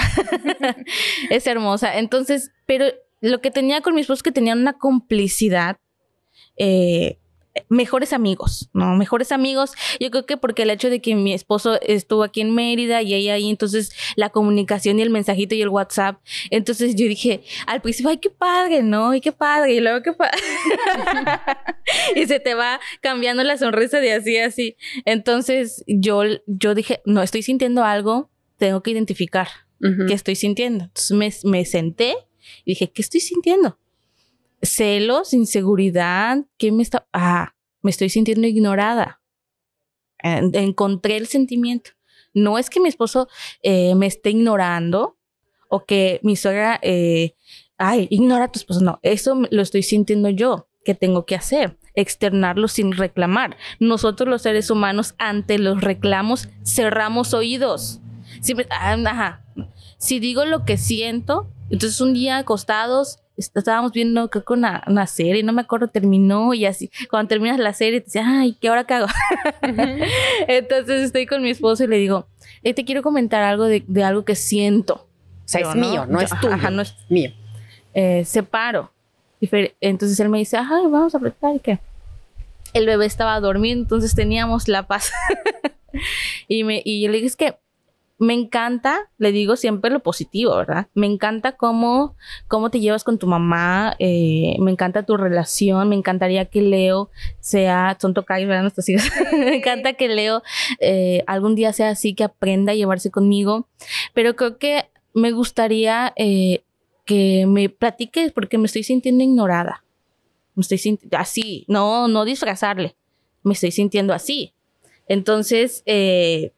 [LAUGHS] es hermosa. Entonces, pero lo que tenía con mi esposo es que tenían una complicidad, eh, mejores amigos, ¿no? Mejores amigos. Yo creo que porque el hecho de que mi esposo estuvo aquí en Mérida y ella ahí, entonces la comunicación y el mensajito y el WhatsApp. Entonces yo dije, al principio, ay, qué padre, ¿no? Ay, qué padre. Y luego, qué padre. [LAUGHS] y se te va cambiando la sonrisa de así, así. Entonces yo, yo dije, no, estoy sintiendo algo, tengo que identificar Ujú. qué estoy sintiendo. Entonces me, me senté y dije, ¿qué estoy sintiendo? Celos, inseguridad, ¿qué me está? Ah, me estoy sintiendo ignorada. En- encontré el sentimiento. No es que mi esposo eh, me esté ignorando o que mi suegra, eh, ay, ignora a tu esposo. No, eso lo estoy sintiendo yo. ¿Qué tengo que hacer? Externarlo sin reclamar. Nosotros los seres humanos ante los reclamos cerramos oídos. Siempre, ah, ajá. Si digo lo que siento, entonces un día acostados est- estábamos viendo creo que una, una serie, no me acuerdo, terminó y así, cuando terminas la serie te dices, ay, ¿qué ahora qué hago? [LAUGHS] entonces estoy con mi esposo y le digo, "Eh, te quiero comentar algo de, de algo que siento. O sea, es Yo, mío, no Yo, es tuyo. Ajá, no es mío. eh, separo. Entonces él me dice, ajá, vamos a platicar. ¿y qué? El bebé estaba dormido, entonces teníamos la paz. [LAUGHS] y, me, y yo le dije, es que me encanta, le digo siempre lo positivo, ¿verdad? Me encanta cómo, cómo te llevas con tu mamá, eh, me encanta tu relación, me encantaría que Leo sea, son tocayos, ¿verdad? Nuestros hijos. [LAUGHS] me encanta que Leo eh, algún día sea así, que aprenda a llevarse conmigo, pero creo que me gustaría eh, que me platiques porque me estoy sintiendo ignorada. Me estoy sintiendo así, no, no disfrazarle, me estoy sintiendo así. Entonces, él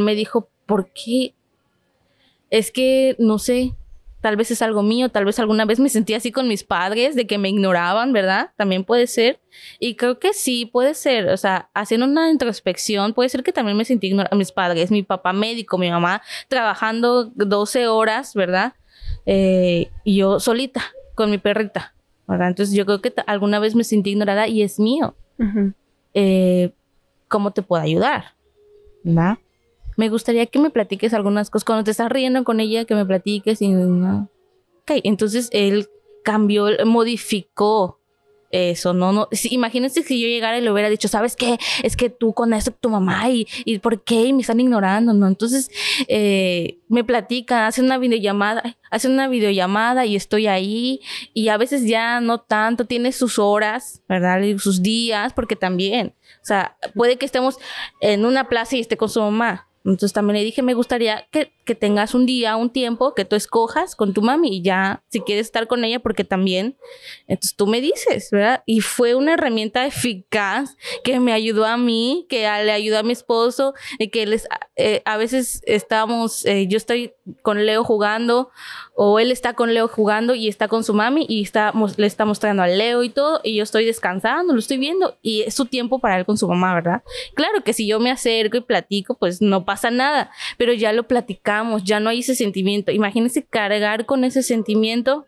me dijo, ¿por qué? Es que, no sé, tal vez es algo mío, tal vez alguna vez me sentí así con mis padres, de que me ignoraban, ¿verdad? También puede ser. Y creo que sí, puede ser. O sea, haciendo una introspección, puede ser que también me sentí ignorada. Mis padres, mi papá médico, mi mamá trabajando 12 horas, ¿verdad? Eh, y yo solita, con mi perrita. ¿verdad? Entonces yo creo que alguna vez me sentí ignorada y es mío. Eh, ¿Cómo te puedo ayudar? ¿Va? Me gustaría que me platiques algunas cosas. Cuando te estás riendo con ella, que me platiques y... ¿no? Ok, entonces él cambió, modificó eso, ¿no? no sí, imagínense si yo llegara y le hubiera dicho, ¿sabes qué? Es que tú con eso, tu mamá, y, y ¿por qué? Y me están ignorando, ¿no? Entonces, eh, me platica, hace una videollamada, hace una videollamada y estoy ahí, y a veces ya no tanto, tiene sus horas, ¿verdad? Y sus días, porque también, o sea, puede que estemos en una plaza y esté con su mamá. Entonces también le dije, me gustaría que, que tengas un día, un tiempo que tú escojas con tu mami y ya, si quieres estar con ella, porque también, entonces tú me dices, ¿verdad? Y fue una herramienta eficaz que me ayudó a mí, que a- le ayudó a mi esposo, y que les, eh, a veces estamos, eh, yo estoy con Leo jugando, o él está con Leo jugando y está con su mami y está, le está mostrando a Leo y todo, y yo estoy descansando, lo estoy viendo, y es su tiempo para él con su mamá, ¿verdad? Claro que si yo me acerco y platico, pues no pasa nada, pero ya lo platicamos, ya no hay ese sentimiento. Imagínense cargar con ese sentimiento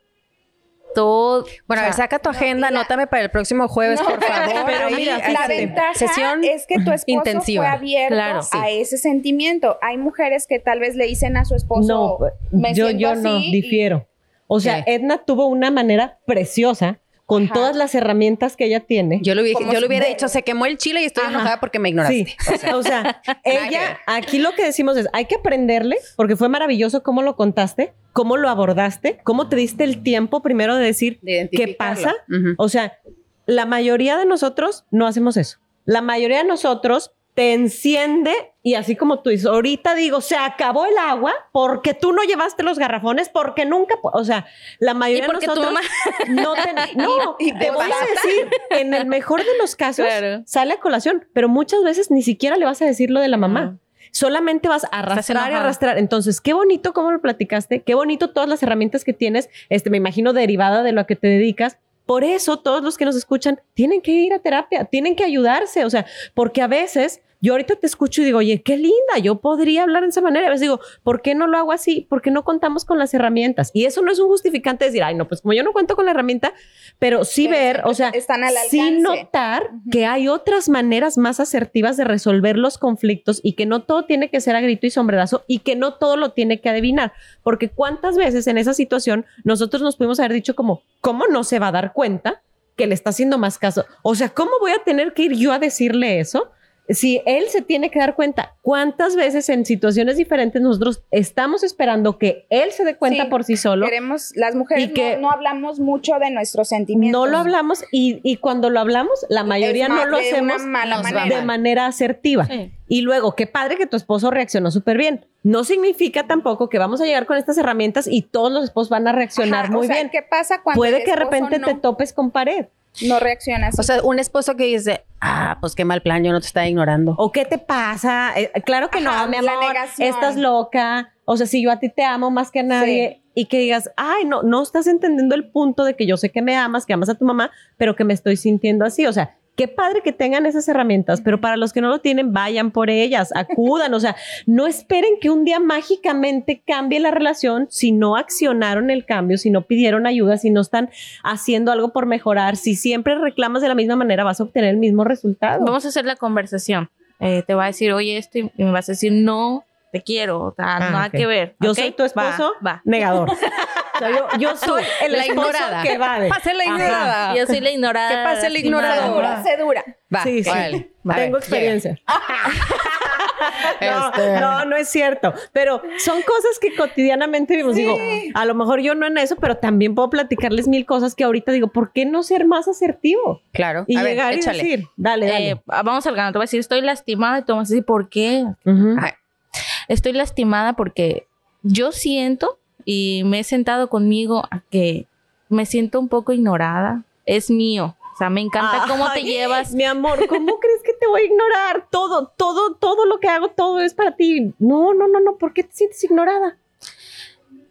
todo. Bueno, a ver, o sea, saca tu agenda, anótame para el próximo jueves, No, por favor. pero Ahí, mira, la ventaja sesión es que tu esposo intensiva. fue abierto Claro. a ese sentimiento. Hay mujeres que tal vez le dicen a su esposo, No, me yo, siento yo no, así", y- difiero. O sea, ¿Qué? Edna tuvo una manera preciosa con Ajá. todas las herramientas que ella tiene. Yo le hubiera, yo hubiera de- dicho, se quemó el chile y estoy Ajá. enojada porque me ignoraste. Sí, o sea, [LAUGHS] ella, aquí lo que decimos es, hay que aprenderle, porque fue maravilloso cómo lo contaste, cómo lo abordaste, cómo te diste el tiempo primero de decir, De ¿qué pasa? O sea, la mayoría de nosotros no hacemos eso. La mayoría de nosotros te enciende y así como tú dices, ahorita digo, se acabó el agua porque tú no llevaste los garrafones, porque nunca, o sea, la mayoría de nosotros no te, [LAUGHS] no, y te te voy a decir, en el mejor de los casos Claro. sale a colación, pero muchas veces ni siquiera le vas a decir lo de la mamá. Solamente vas a arrastrar y arrastrar. Entonces, qué bonito cómo lo platicaste, qué bonito todas las herramientas que tienes, este, me imagino derivada de lo a que te dedicas. Por eso todos los que nos escuchan tienen que ir a terapia, tienen que ayudarse, o sea, porque a veces yo ahorita te escucho y digo, oye, qué linda, yo podría hablar de esa manera. A veces digo, ¿por qué no lo hago así? ¿Por qué no contamos con las herramientas? Y eso no es un justificante de decir, ay, no, pues como yo no cuento con la herramienta, pero sí ver, o sea, están al sí notar que hay otras maneras más asertivas de resolver los conflictos y que no todo tiene que ser a grito y sombrerazo y que no todo lo tiene que adivinar. Porque cuántas veces en esa situación nosotros nos pudimos haber dicho como, ¿cómo no se va a dar cuenta que le está haciendo más caso? O sea, ¿cómo voy a tener que ir yo a decirle eso? Si él se tiene que dar cuenta, ¿cuántas veces en situaciones diferentes nosotros estamos esperando que él se dé cuenta Sí, por sí solo? Queremos, las mujeres Y que- no, no hablamos mucho de nuestros sentimientos. No lo hablamos y, y cuando lo hablamos, la mayoría no lo hacemos mala manera. de manera asertiva. Sí. Y luego, qué padre que tu esposo reaccionó súper bien. No significa tampoco que vamos a llegar con estas herramientas y todos los esposos van a reaccionar Ajá, muy o sea, bien. ¿Qué pasa cuando Puede el que de repente te topes con pared. No reacciona así? O sea, un esposo que dice, ah, pues qué mal plan, yo no te estaba ignorando. ¿O qué te pasa? Eh, claro que Ajá, no, mi amor. negación. Estás loca. O sea, si yo a ti te amo más que a nadie y que digas, ay, no, no estás entendiendo el punto de que yo sé que me amas, que amas a tu mamá, pero que me estoy sintiendo así. O sea, qué padre que tengan esas herramientas, pero para los que no lo tienen, vayan por ellas, acudan. O sea, no esperen que un día mágicamente cambie la relación si no accionaron el cambio, si no pidieron ayuda, si no están haciendo algo por mejorar. Si siempre reclamas de la misma manera, vas a obtener el mismo resultado. Vamos a hacer la conversación. Eh, te va a decir, oye, esto, y me vas a decir, no, te quiero, o sea, Ah, nada que ver. Yo soy tu esposo, Va, va. negador. [LAUGHS] Sea, yo, yo [LAUGHS] soy el La ignorada. que va de. Pase la Ajá. ignorada. Yo soy la ignorada. Que pase la lastimada. ignoradora. Dura, se dura. Va, Sí, sí. ver, Tengo experiencia. [LAUGHS] No, Este- no, no es cierto. Pero son cosas que cotidianamente vivimos. Digo, a lo mejor yo no en eso, pero también puedo platicarles mil cosas que ahorita digo, ¿por qué no ser más asertivo? Claro. Y A ver, llegar y échale. decir, dale, dale. Eh, vamos al grano. Te voy a decir, estoy lastimada. Y tú vas a decir, ¿por qué? Estoy lastimada porque yo siento y me he sentado conmigo a que me siento un poco ignorada. Es mío. O sea, me encanta cómo te llevas. Mi amor, ¿cómo crees que te voy a ignorar? Todo, todo, todo lo que hago, todo es para ti. No, no, no, no. ¿Por qué te sientes ignorada?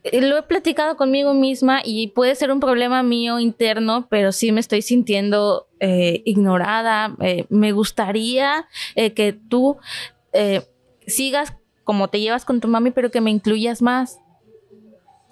Eh, Lo he platicado conmigo misma y puede ser un problema mío interno, pero sí me estoy sintiendo eh, ignorada. Eh, me gustaría eh, que tú sigas como te llevas con tu mami, pero que me incluyas más.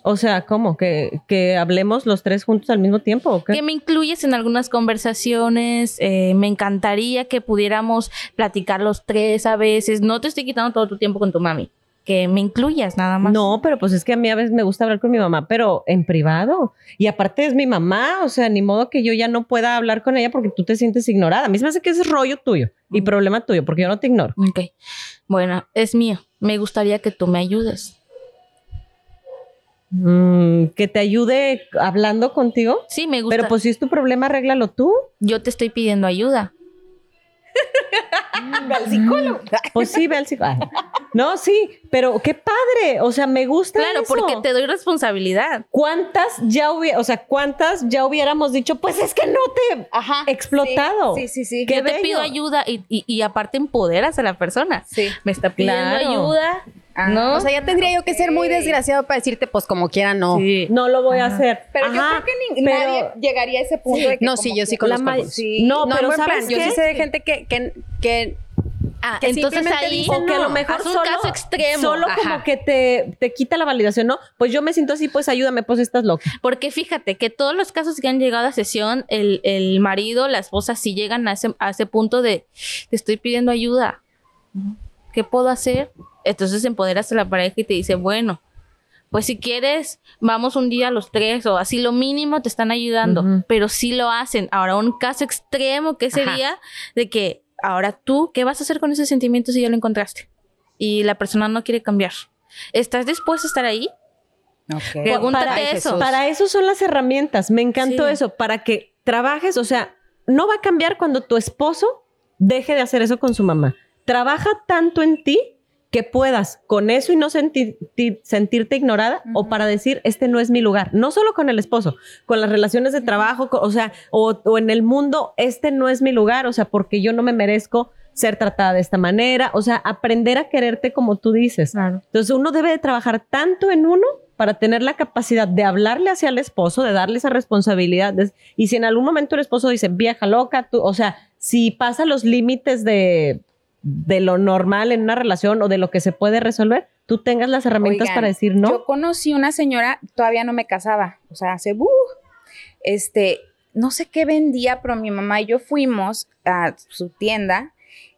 O sea, ¿cómo? ¿Que, que hablemos los tres juntos al mismo tiempo o qué? Que me incluyes en algunas conversaciones. eh, me encantaría que pudiéramos platicar los tres a veces. No te estoy quitando todo tu tiempo con tu mami. Que me incluyas nada más. No, pero pues es que a mí a veces me gusta hablar con mi mamá, pero en privado. Y aparte es mi mamá, o sea, ni modo que yo ya no pueda hablar con ella porque tú te sientes ignorada. A mí se me hace que ese es rollo tuyo y problema tuyo porque yo no te ignoro. Ok. Bueno, es mío. Me gustaría que tú me ayudes. Mm, que te ayude hablando contigo. Sí, me gusta. Pero pues si es tu problema, arréglalo tú. yo te estoy pidiendo ayuda. [LAUGHS] Pues sí, ve al psicólogo. No, sí, pero qué padre. O sea, me gusta. Claro, eso. porque te doy responsabilidad. ¿Cuántas ya hubiera, o sea, cuántas ya hubiéramos dicho, pues es que no te Ajá. explotado? Sí, sí, sí. Qué yo te bello. pido ayuda y, y- y aparte empoderas a la persona. Sí. Me está pidiendo Claro. ayuda. Ah, ¿No? O sea, ya tendría yo que ser muy desgraciado para decirte, pues como quiera, no. Sí. No lo voy a hacer. Pero yo creo que ni- pero- nadie llegaría a ese punto de que No, sí, yo sí conozco La. Sí. No, No, pero ¿sabes plan, yo sí sé de gente que, que, que Ah, que entonces ahí dicen O que a lo mejor solo, caso extremo. solo como que te, te quita la validación, ¿no? Pues yo me siento así, pues ayúdame, pues estás loca. Porque fíjate que todos los casos que han llegado a sesión, el, el marido, la esposa, sí llegan a ese, a ese punto de, te estoy pidiendo ayuda. ¿Qué puedo hacer? Entonces empoderas a la pareja y te dice, bueno, pues si quieres, vamos un día los tres o así lo mínimo te están ayudando, pero sí lo hacen. Ahora, un caso extremo que sería de que ahora tú, ¿qué vas a hacer con ese sentimiento si ya lo encontraste? Y la persona no quiere cambiar. ¿Estás dispuesto a estar ahí? Ok. Pregúntate para, eso. Para eso son las herramientas. Me encantó Sí. eso, para que trabajes, o sea, no va a cambiar cuando tu esposo deje de hacer eso con su mamá. Trabaja tanto en ti que puedas con eso y no sentir- ti- sentirte ignorada o para decir, este no es mi lugar. No solo con el esposo, con las relaciones de trabajo, o sea, o, o en el mundo, este no es mi lugar, o sea, porque yo no me merezco ser tratada de esta manera, o sea, aprender a quererte como tú dices. Claro. Entonces uno debe de trabajar tanto en uno para tener la capacidad de hablarle hacia el esposo, de darle esa responsabilidad. de- y si en algún momento el esposo dice, vieja loca, tú, o sea, si pasa los límites de, de lo normal en una relación o de lo que se puede resolver, tú tengas las herramientas Oigan, para decir no. Yo conocí una señora, todavía no me casaba, o sea, hace, ¡buh! este, no sé qué vendía, pero mi mamá y yo fuimos a su tienda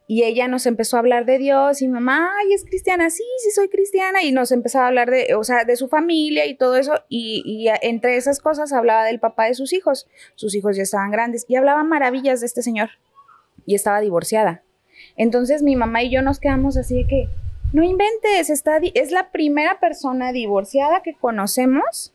y ella nos empezó a hablar de Dios y mi mamá, ay, es cristiana, sí, sí soy cristiana y nos empezaba a hablar de, o sea, de su familia y todo eso y, y entre esas cosas hablaba del papá de sus hijos, sus hijos ya estaban grandes y hablaba maravillas de este señor y estaba divorciada. Entonces mi mamá y yo nos quedamos así de que, no inventes, está es la primera persona divorciada que conocemos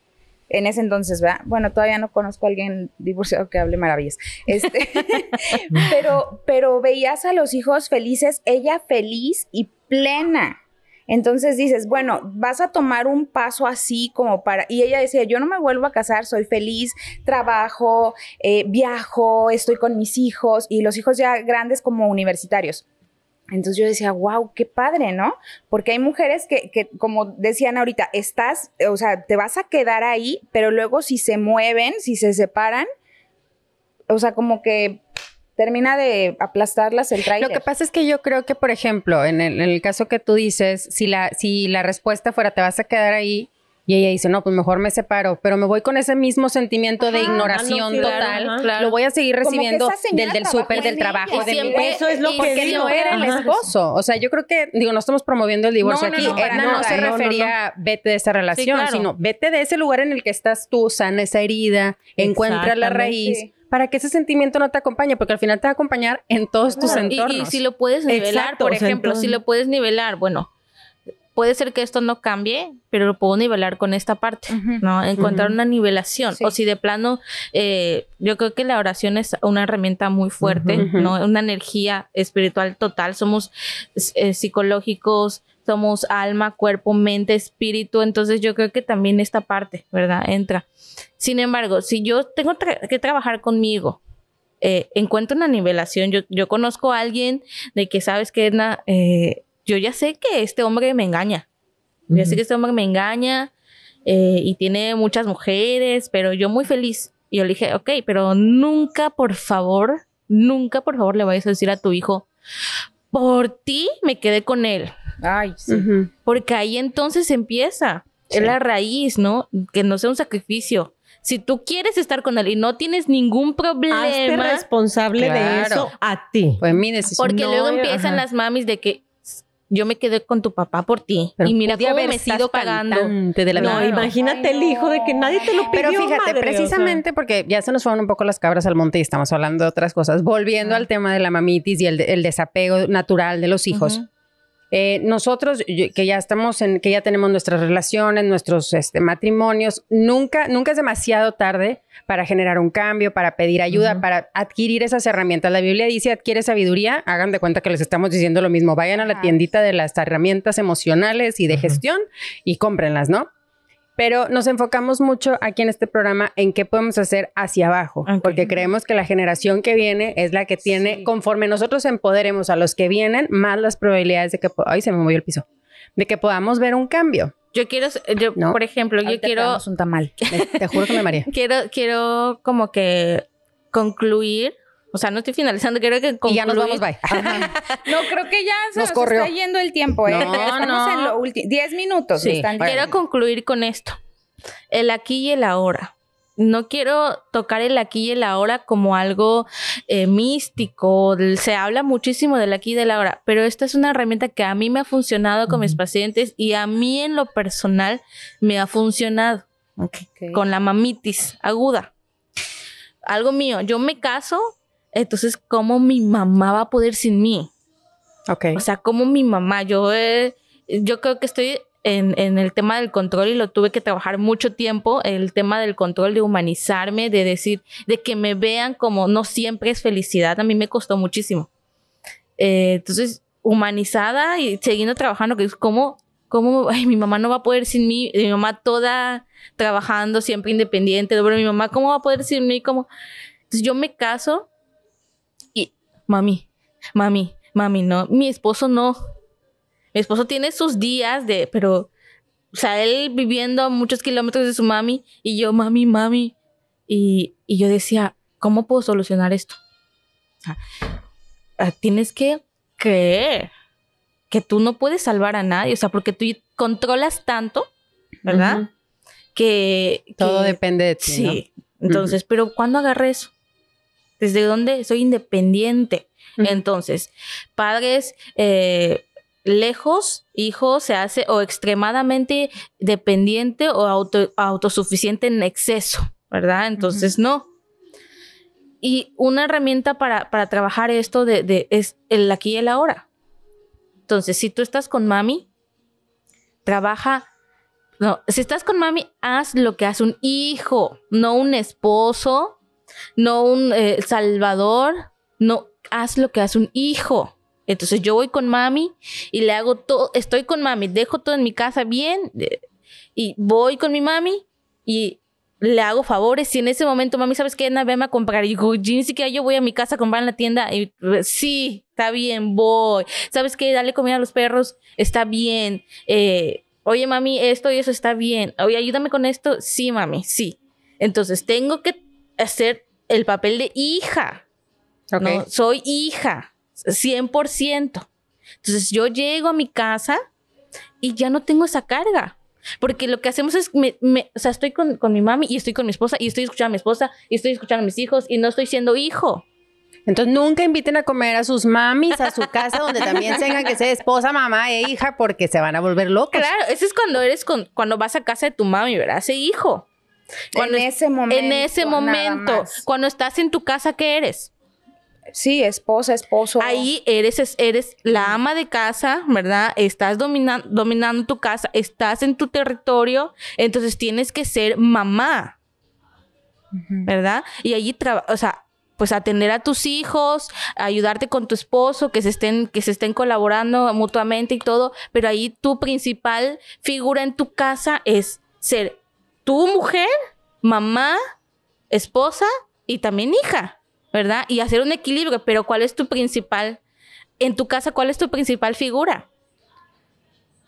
en ese entonces, ¿verdad? Bueno, todavía no conozco a alguien divorciado que hable maravillas. Este, [LAUGHS] pero, pero veías a los hijos felices, ella feliz y plena. Entonces dices, bueno, vas a tomar un paso así como para... Y ella decía, yo no me vuelvo a casar, soy feliz, trabajo, eh, viajo, estoy con mis hijos y los hijos ya grandes como universitarios. Entonces yo decía, wow, qué padre, ¿no? Porque hay mujeres que, que, como decían ahorita, estás, o sea, te vas a quedar ahí, pero luego si se mueven, si se separan, o sea, como que termina de aplastarlas el Lo trailer. que pasa es que yo creo que, por ejemplo, en el, en el caso que tú dices, si la, si la respuesta fuera te vas a quedar ahí y ella dice, no, pues mejor me separo, pero me voy con ese mismo sentimiento de ignoración ah, no, sí, total, claro, ajá. Claro. lo voy a seguir recibiendo del del súper, del trabajo, de mi siempre- Eso es lo y que porque digo. no era el esposo. O sea, yo creo que, digo, no estamos promoviendo el divorcio No, aquí. no, Edna no, se no, no, refería a vete de esa relación, claro. sino vete de ese lugar en el que estás tú, sana esa herida, encuentra la raíz. Sí. Para que ese sentimiento no te acompañe, porque al final te va a acompañar en todos tus entornos. Y, si lo puedes nivelar, Exacto, por ejemplo, si lo puedes nivelar, bueno, puede ser que esto no cambie, pero lo puedo nivelar con esta parte. ¿no? Encontrar una nivelación. Sí. O si de plano, eh, yo creo que la oración es una herramienta muy fuerte. ¿no? Una energía espiritual total. Somos eh, psicológicos, somos alma, cuerpo, mente, espíritu. Entonces yo creo que también esta parte, ¿verdad? Entra. Sin embargo, si yo tengo tra- que trabajar conmigo, eh, encuentro una nivelación. Yo, yo conozco a alguien de que sabes que Edna, eh, yo ya sé que este hombre me engaña. Yo ya sé que este hombre me engaña eh, y tiene muchas mujeres, pero yo muy feliz. Y yo le dije, ok, pero nunca, por favor, nunca, por favor, le vayas a decir a tu hijo, por ti me quedé con él. Ay, sí. Ujú. Porque ahí entonces empieza. es la raíz, ¿no? Que no sea un sacrificio. Si tú quieres estar con él y no tienes ningún Hazte problema, responsable de Claro. eso a ti. Fue mi decisión. porque No, luego empiezan ajá. las mamis de que yo me quedé con tu papá por ti Pero y mira cómo haber me sido pagando. de la No, imagínate el hijo de que nadie te lo pidió. Pero fíjate, madre, o sea. precisamente porque ya se nos fueron un poco las cabras al monte y estamos hablando de otras cosas, volviendo al tema de la mamitis y el, de- el desapego natural de los hijos. Ujú. Eh, nosotros que ya estamos en, que ya tenemos nuestras relaciones, nuestros este, matrimonios, nunca, nunca es demasiado tarde para generar un cambio, para pedir ayuda, para adquirir esas herramientas. La Biblia dice adquiere sabiduría, hagan de cuenta que les estamos diciendo lo mismo, vayan a la tiendita de las herramientas emocionales y de gestión y cómprenlas, ¿no? Pero nos enfocamos mucho aquí en este programa en qué podemos hacer hacia abajo, porque creemos que la generación que viene es la que tiene, Sí. conforme nosotros empoderemos a los que vienen, más las probabilidades de que, ay, se me movió el piso, de que podamos ver un cambio. Yo quiero, yo, No. por ejemplo, yo quiero, un tamal. Te juro que me mareé. [LAUGHS] quiero, quiero como que concluir, o sea, no estoy finalizando, quiero que concluir. Y ya nos vamos, bye. [LAUGHS] No, creo que ya se Nos está yendo el tiempo, ¿eh? No, [LAUGHS] Estamos no. en lo último. Diez minutos. Sí, están. Quiero concluir con esto. El aquí y el ahora. No quiero tocar el aquí y el ahora como algo eh, místico. Se habla muchísimo del aquí y del ahora, pero esta es una herramienta que a mí me ha funcionado con mis pacientes y a mí en lo personal me ha funcionado con la mamitis aguda. Algo mío, yo me caso, entonces, ¿cómo mi mamá va a poder sin mí? Ok. O sea, como mi mamá, yo, eh, yo creo que estoy en, en el tema del control y lo tuve que trabajar mucho tiempo, el tema del control, de humanizarme, de decir, de que me vean como no siempre es felicidad, a mí me costó muchísimo. Eh, entonces, humanizada y siguiendo trabajando, que es como, como, ay, mi mamá no va a poder sin mí, mi mamá toda trabajando, siempre independiente, pero mi mamá, ¿cómo va a poder sin mí? Como, entonces yo me caso mami, mami, mami, no, mi esposo no. Mi esposo tiene sus días de, pero, o sea, él viviendo a muchos kilómetros de su mami y yo, mami, mami. Y, y yo decía, ¿cómo puedo solucionar esto? Ah, tienes que creer que tú no puedes salvar a nadie, o sea, porque tú controlas tanto, ¿verdad? Que, Todo depende de ti. ¿no? Sí. Entonces, pero ¿cuándo agarré eso? ¿Desde dónde soy independiente? Entonces, padres eh, lejos, hijos se hace o extremadamente dependiente o auto- autosuficiente en exceso, ¿verdad? Entonces, no. Y una herramienta para, para trabajar esto de, de- es el aquí y el ahora. Entonces, si tú estás con mami, trabaja no, si estás con mami, haz lo que hace un hijo, no un esposo, no un eh, salvador, no, haz lo que hace un hijo. Entonces yo voy con mami y le hago todo, estoy con mami, dejo todo en mi casa bien eh, y voy con mi mami y le hago favores. Si en ese momento mami, ¿sabes qué? Ana, Veme a comprar. Y digo, "Yo ni siquiera yo voy a mi casa a comprar en la tienda. Y sí, está bien, voy. ¿Sabes qué? Dale comida a los perros, está bien. Eh, Oye, mami, esto y eso está bien. Oye, ayúdame con esto. Sí, mami, sí. Entonces, tengo que hacer el papel de hija. ¿no? Soy hija, 100%. Entonces, yo llego a mi casa y ya no tengo esa carga. Porque lo que hacemos es, me- me- o sea, estoy con, con mi mami y estoy con mi esposa y estoy escuchando a mi esposa y estoy escuchando a mis hijos y no estoy siendo hijo. Entonces nunca inviten a comer a sus mamis a su casa donde también tengan que ser esposa, mamá e hija porque se van a volver locos. Claro, eso es cuando eres con, cuando vas a casa de tu mami, ¿verdad? Ese hijo. Cuando en es- ese momento. en ese nada momento, más. cuando estás en tu casa, ¿qué eres? Sí, esposa, esposo. Ahí eres, es- eres la ama de casa, ¿verdad? Estás domina- dominando tu casa, estás en tu territorio, entonces tienes que ser mamá, ¿verdad? Y allí, o sea, pues atender a tus hijos, ayudarte con tu esposo, que se estén, que se estén colaborando mutuamente y todo, pero ahí tu principal figura en tu casa es ser tu mujer, mamá, esposa y también hija, ¿verdad? Y hacer un equilibrio, pero ¿cuál es tu principal, en tu casa, cuál es tu principal figura?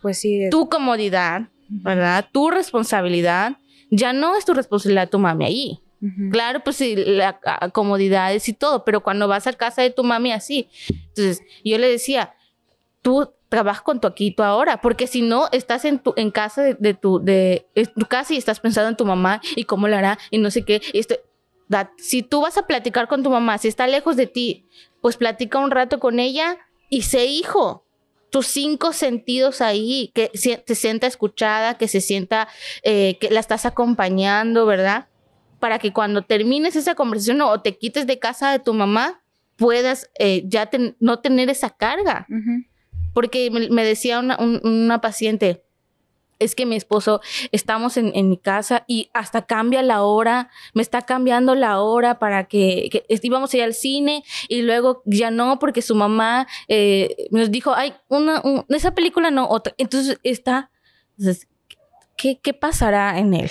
Pues sí. es- Tu comodidad, ¿verdad? Tu responsabilidad. Ya no es tu responsabilidad tu mami ahí. Claro, pues sí, la comodidades y todo, pero cuando vas a casa de tu mami así. Entonces, yo le decía, tú trabaja con tu tu ahora, porque si no, estás en tu en casa de, tu de tu casa y estás pensando en tu mamá y cómo le hará y no sé qué. Y esto, si tú vas a platicar con tu mamá, si está lejos de ti, pues platica un rato con ella y sé hijo. Tus cinco sentidos ahí, que se, se sienta escuchada, que se sienta eh, que la estás acompañando, ¿verdad? Para que cuando termines esa conversación o te quites de casa de tu mamá, puedas eh, ya ten- no tener esa carga. Ujú. Porque me, decía una, un- una paciente, es que mi esposo, estamos en, en mi casa y hasta cambia la hora, me está cambiando la hora para que, que íbamos a ir al cine y luego ya no, porque su mamá eh, nos dijo, ay, una, un- esa película no, otra. Entonces está, entonces, ¿qué, ¿qué pasará en él?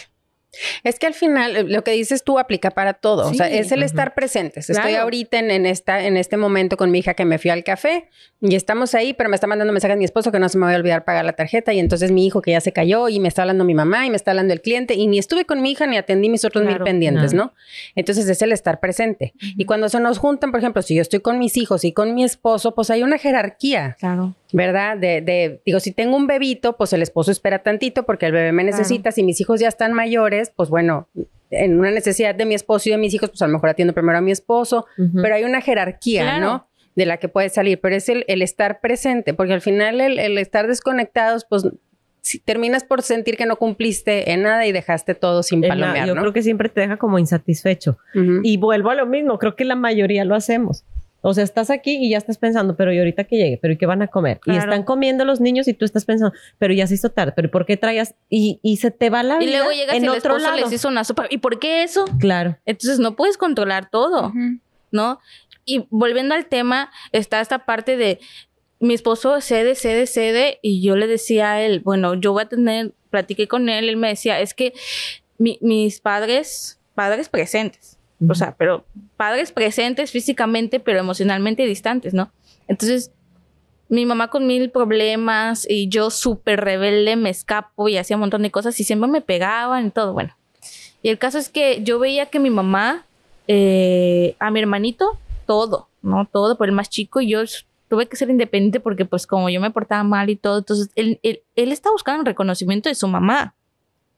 Es que al final eh, lo que dices tú aplica para todo. O sea, es el estar presentes. Estoy Claro. ahorita en, en esta, en este momento con mi hija que me fui al café y estamos ahí, pero me está mandando mensajes mi esposo que no se me va a olvidar pagar la tarjeta y entonces mi hijo que ya se cayó y me está hablando mi mamá y me está hablando el cliente y ni estuve con mi hija ni atendí mis otros mil pendientes, Nada. ¿no? Entonces es el estar presente. Y cuando se nos juntan, por ejemplo, si yo estoy con mis hijos y con mi esposo, pues hay una jerarquía. Claro. ¿Verdad? De, de, digo, si tengo un bebito, pues el esposo espera tantito porque el bebé me Claro. necesita. Si mis hijos ya están mayores, pues bueno, en una necesidad de mi esposo y de mis hijos, pues a lo mejor atiendo primero a mi esposo, pero hay una jerarquía, Claro. ¿no? De la que puede salir, pero es el, el estar presente, porque al final el, el estar desconectados, pues si terminas por sentir que no cumpliste en nada y dejaste todo sin la- palomear, yo ¿no? creo que siempre te deja como insatisfecho. Y vuelvo a lo mismo, creo que la mayoría lo hacemos. O sea, estás aquí y ya estás pensando, pero ¿y ahorita que llegue? ¿Pero y qué van a comer? Y Claro. están comiendo los niños y tú estás pensando, pero ya se hizo tarde, ¿pero ¿y por qué traías? Y, y se te va la Y vida luego llegas y en el otro esposo lado. les hizo una sopa. ¿Y por qué eso? Claro. Entonces no puedes controlar todo. Ujú. ¿no? Y volviendo al tema, está esta parte de mi esposo cede, cede, cede, y yo le decía a él, bueno, yo voy a tener, platiqué con él, él me decía, es que mi- mis padres, padres presentes, o sea, pero padres presentes físicamente, pero emocionalmente distantes, ¿no? Entonces, mi mamá con mil problemas y yo súper rebelde, me escapo y hacía un montón de cosas y siempre me pegaban y todo, bueno. Y el caso es que yo veía que mi mamá, eh, a mi hermanito, todo, ¿no? Todo por el más chico y yo tuve que ser independiente porque pues como yo me portaba mal y todo, entonces él, él, él está buscando el reconocimiento de su mamá,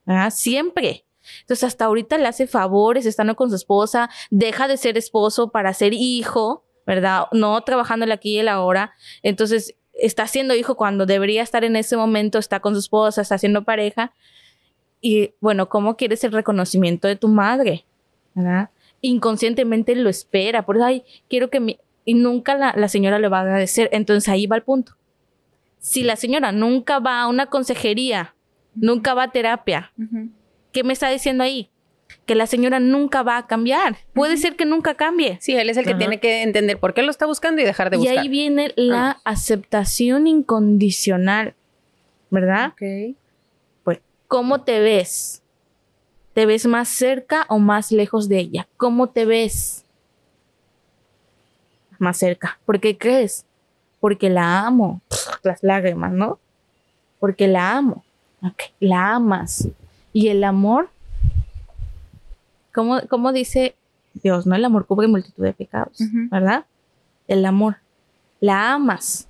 ¿verdad? Siempre. Entonces hasta ahorita le hace favores estando con su esposa, deja de ser esposo para ser hijo, ¿verdad? No trabajándole aquí y el ahora. Entonces está siendo hijo cuando debería estar en ese momento, está con su esposa, está haciendo pareja. Y bueno, ¿cómo quieres el reconocimiento de tu madre? ¿Verdad? Inconscientemente lo espera, por eso, ay, quiero que mi... Y nunca la, la señora le va a agradecer. Entonces ahí va el punto. Si la señora nunca va a una consejería, nunca va a terapia, Ujú. ¿Qué me está diciendo ahí? Que la señora nunca va a cambiar. Puede ser que nunca cambie. Sí, él es el que tiene que entender por qué lo está buscando y dejar de Y buscar. ahí viene la aceptación incondicional, ¿verdad? Ok. Pues, ¿cómo te ves? ¿Te ves más cerca o más lejos de ella? ¿Cómo te ves? Más cerca. ¿Por qué crees? Porque la amo. Las lágrimas, ¿no? Porque la amo. Ok, La amas. Y el amor, ¿cómo, cómo dice Dios? ¿No? El amor cubre multitud de pecados. ¿verdad? El amor. La amas.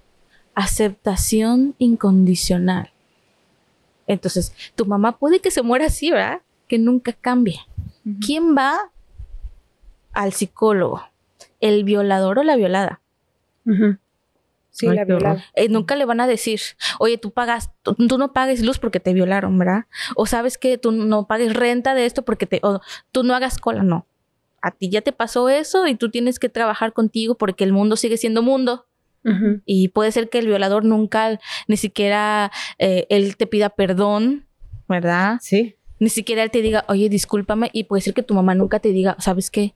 Aceptación incondicional. Entonces, tu mamá puede que se muera así, ¿verdad? Que nunca cambie. ¿Quién va al psicólogo? ¿El violador o la violada? Sí, Ay, la violada. Eh, nunca le van a decir, oye, tú pagas, tú, tú no pagues luz porque te violaron, ¿verdad? O sabes que tú no pagues renta de esto porque te, o tú no hagas cola, no. A ti ya te pasó eso y tú tienes que trabajar contigo porque el mundo sigue siendo mundo. Y puede ser que el violador nunca, ni siquiera eh, él te pida perdón, ¿verdad? Sí. Ni siquiera él te diga, oye, discúlpame. Y puede ser que tu mamá nunca te diga, ¿sabes qué?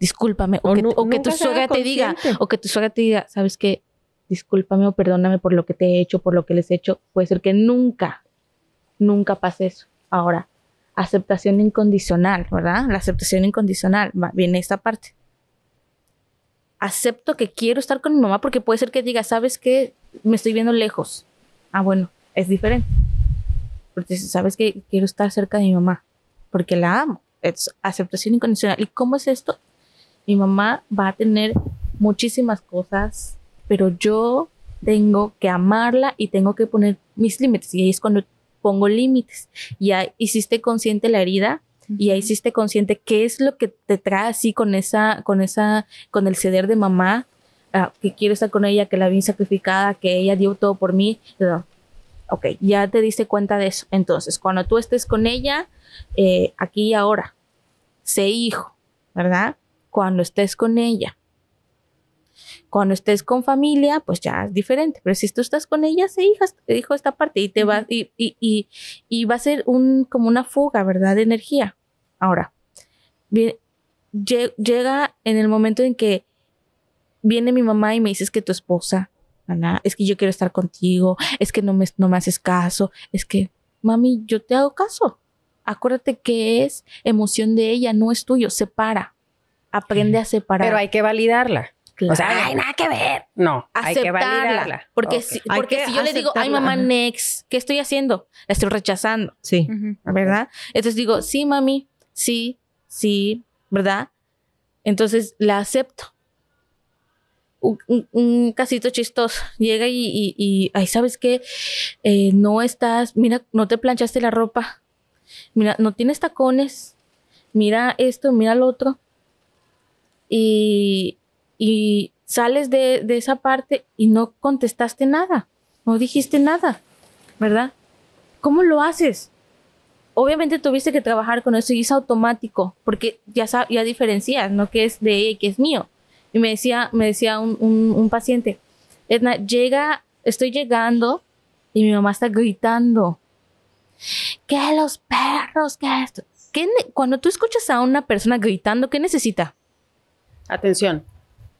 Discúlpame. O, O que, nu- o que tu suegra te diga, o que tu suegra te diga, ¿sabes qué? Discúlpame o perdóname por lo que te he hecho, por lo que les he hecho. Puede ser que nunca, nunca pase eso. Ahora, aceptación incondicional, ¿verdad? La aceptación incondicional, viene esta parte. Acepto que quiero estar con mi mamá porque puede ser que diga, ¿sabes qué? Me estoy viendo lejos. Ah, bueno, es diferente. Porque sabes que quiero estar cerca de mi mamá porque la amo. Es aceptación incondicional. ¿Y cómo es esto? Mi mamá va a tener muchísimas cosas, pero yo tengo que amarla y tengo que poner mis límites. Y ahí es cuando pongo límites. Ya hiciste consciente la herida y ahí hiciste consciente qué es lo que te trae así con esa, con esa, con el ceder de mamá, ah, que quiero estar con ella, que la vi sacrificada, que ella dio todo por mí. Pero, Ok, ya te diste cuenta de eso. Entonces, cuando tú estés con ella, eh, aquí y ahora, sé hijo, ¿verdad? Cuando estés con ella. Cuando estés con familia, pues ya es diferente. Pero si tú estás con ella, sé hija, hijo esta parte y te va, y, y, y, y va a ser un, como una fuga, ¿verdad? De energía. Ahora, bien, llega en el momento en que viene mi mamá y me dices que tu esposa, Ana, es que yo quiero estar contigo, es que no me, no me haces caso, es que, mami, yo te hago caso. Acuérdate que es emoción de ella, no es tuyo, separa. Aprende a separar. Pero hay que validarla. O sea, Claro. ay, nada que ver. No, hay que aceptarla. validarla. Porque, Ok. si, Hay porque que si yo le digo, ay aceptarla, mamá, next, ¿qué estoy haciendo? La estoy rechazando, Sí. ¿verdad? Entonces digo, sí, mami, sí, sí, ¿verdad? Entonces la acepto. Un, un- un casito chistoso. Llega y, y, y, ay, ¿sabes qué? Eh, no estás, mira, no te planchaste la ropa. Mira, no tienes tacones. Mira esto, mira lo otro. Y, y sales de, esa parte y no contestaste nada. No dijiste nada, ¿verdad? ¿Cómo lo haces? Obviamente tuviste que trabajar con eso y es automático, porque ya, ya diferencias, ¿no? Que es de ella y que es mío. Y me decía, me decía un, paciente, Edna, llega, estoy llegando y mi mamá está gritando. ¿Qué los perros? ¿Qué esto? ¿Qué ne- cuando tú escuchas a una persona gritando, ¿qué necesita? Atención.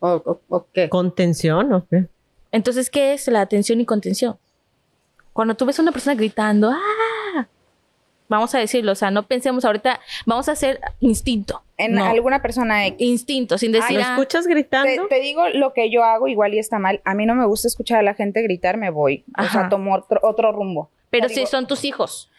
O, o- o qué? Contención, ¿o qué? Entonces, ¿qué es la atención y contención? Cuando tú ves a una persona gritando, ¡ah! Vamos a decirlo, o sea, no pensemos ahorita, vamos a hacer instinto. En No, alguna persona X. instinto, sin decir, ¿Lo ah, escuchas Te, gritando? te digo lo que yo hago, igual y está mal. A mí no me gusta escuchar a la gente gritar, me voy. O Ajá. sea, tomo otro, otro rumbo. pero O sea, si digo, son tus hijos.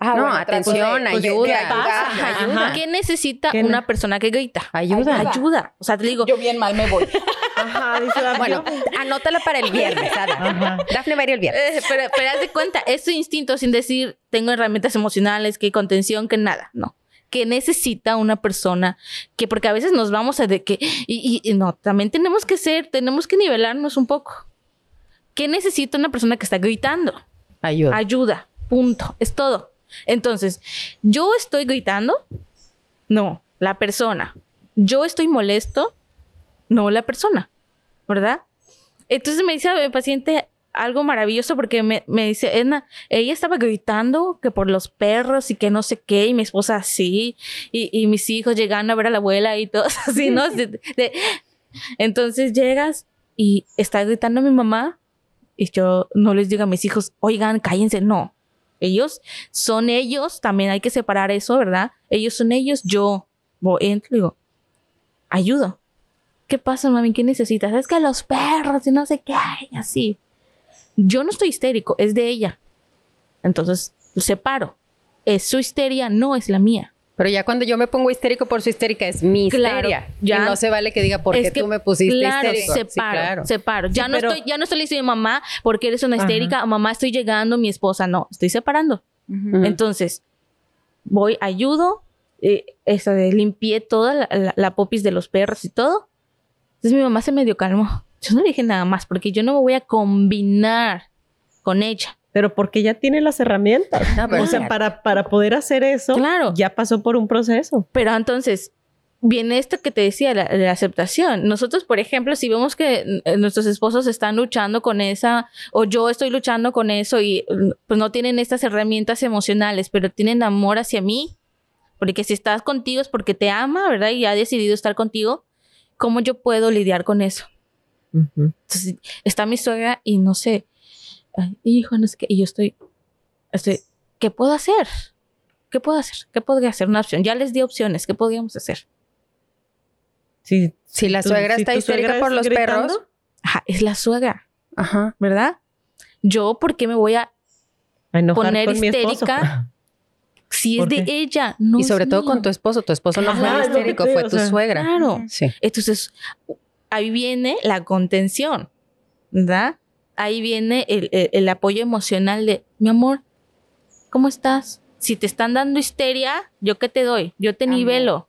Ah, No, bueno, atención, pues, ayuda. Ajá. ayuda. ¿Qué necesita ¿Qué ne- una persona que grita? Ayuda. Ayuda. Ayuda. O sea, te digo, Yo bien mal me voy. [LAUGHS] Ajá, dice la Bueno, anótala para el viernes, Ada. Ajá. Dafne va a ir el viernes. eh, pero, pero haz de cuenta, es tu instinto sin decir, tengo herramientas emocionales, que contención, que nada. No. Que necesita una persona que, porque a veces nos vamos a de que, y, y- y no, también tenemos que ser, tenemos que nivelarnos un poco. ¿Qué necesita una persona que está gritando? Ayuda. Ayuda, punto, es todo. Entonces, yo estoy gritando, no, la persona. Yo estoy molesto, no la persona, ¿verdad? Entonces me dice el paciente algo maravilloso porque me, me dice, Edna, ella estaba gritando que por los perros y que no sé qué, y mi esposa así, y, mis hijos llegando a ver a la abuela y todos [LAUGHS] así, ¿no? De- de- Entonces llegas y está gritando mi mamá y yo no les digo a mis hijos, oigan, cállense, no. Ellos son ellos, también hay que separar eso, ¿verdad? Ellos son ellos, yo voy, entro y digo, ayudo. ¿Qué pasa, mami? ¿Qué necesitas? Es que los perros y no sé qué, y así. Yo no estoy histérico, es de ella. Entonces, lo separo. Es su histeria, no es la mía. Pero ya cuando yo me pongo histérico por su histérica es mi Claro, histeria. ya. Y no se vale que diga porque Es que, tú me pusiste claro, histérico. Separo, Sí, claro. separo. Ya, Sí, no pero- estoy, ya no estoy diciendo mamá porque eres una histérica, mamá estoy llegando, mi esposa. No, estoy separando. Entonces, voy, ayudo, eh, esa de limpié toda la, la- la popis de los perros y todo. Entonces mi mamá se medio calmó. Yo no le dije nada más porque yo no me voy a combinar con ella. Pero porque ya tiene las herramientas. No, pero o sea, para, para poder hacer eso, Claro. ya pasó por un proceso. Pero entonces, viene esto que te decía, la, la aceptación. Nosotros, por ejemplo, si vemos que eh, nuestros esposos están luchando con esa, o yo estoy luchando con eso y mm, pues no tienen estas herramientas emocionales, pero tienen amor hacia mí, porque si estás contigo es porque te ama, ¿verdad? Y ha decidido estar contigo, ¿cómo yo puedo lidiar con eso? Entonces, está mi suegra y no sé, ay, hijo, no sé qué, y yo estoy, estoy, ¿qué puedo hacer? ¿Qué puedo hacer? ¿Qué podría hacer? Una opción. Ya les di opciones. ¿Qué podríamos hacer? Si, Si la suegra está histérica suegra por los gritando, perros. Ajá, es la suegra, Ajá. ¿verdad? Yo, ¿por qué me voy a... poner histérica. [LAUGHS] Si es ¿Por de ella, no y es sobre todo mío. con tu esposo. Tu esposo no fue el histérico, fue tu o sea, suegra. Claro. Sí. Entonces, ahí viene la contención, ¿verdad? Ahí viene el, el- el apoyo emocional de, mi amor, ¿cómo estás? Si te están dando histeria, ¿yo qué te doy? Yo te Amor. nivelo.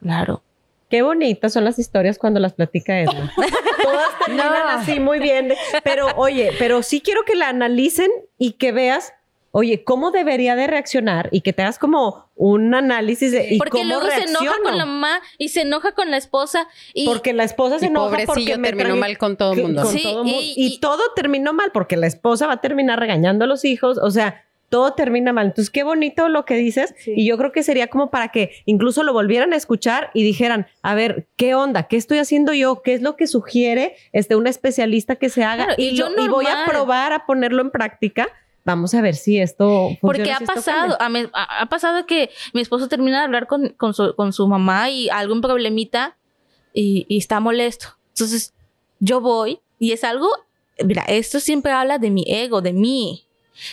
Claro. Qué bonitas son las historias cuando las platica Edna. [LAUGHS] Todas terminan así muy bien. de- Pero oye, pero sí quiero que la analicen y que veas, oye, cómo debería de reaccionar y que te hagas como un análisis de y Porque cómo luego se enoja con la mamá y se enoja con la esposa y Porque la esposa se Y enoja porque pobrecillo me terminó mal con todo el mundo. con Sí, todo mundo. y- Y, y- todo terminó mal porque la esposa va a terminar regañando a los hijos. O sea, todo termina mal. Entonces, qué bonito lo que dices. Sí. Y yo creo que sería como para que incluso lo volvieran a escuchar y dijeran, a ver, ¿qué onda? ¿Qué estoy haciendo yo? ¿Qué es lo que sugiere este, un especialista que se haga? Claro, y y, yo lo- y voy a probar a ponerlo en práctica. Vamos a ver si esto funciona. Porque ha si esto pasado, cambia. a me- ha, ha pasado que mi esposo termina de hablar con, con su, con su mamá y algún problemita y, y está molesto. Entonces, yo voy y es algo, mira, esto siempre habla de mi ego, de mí.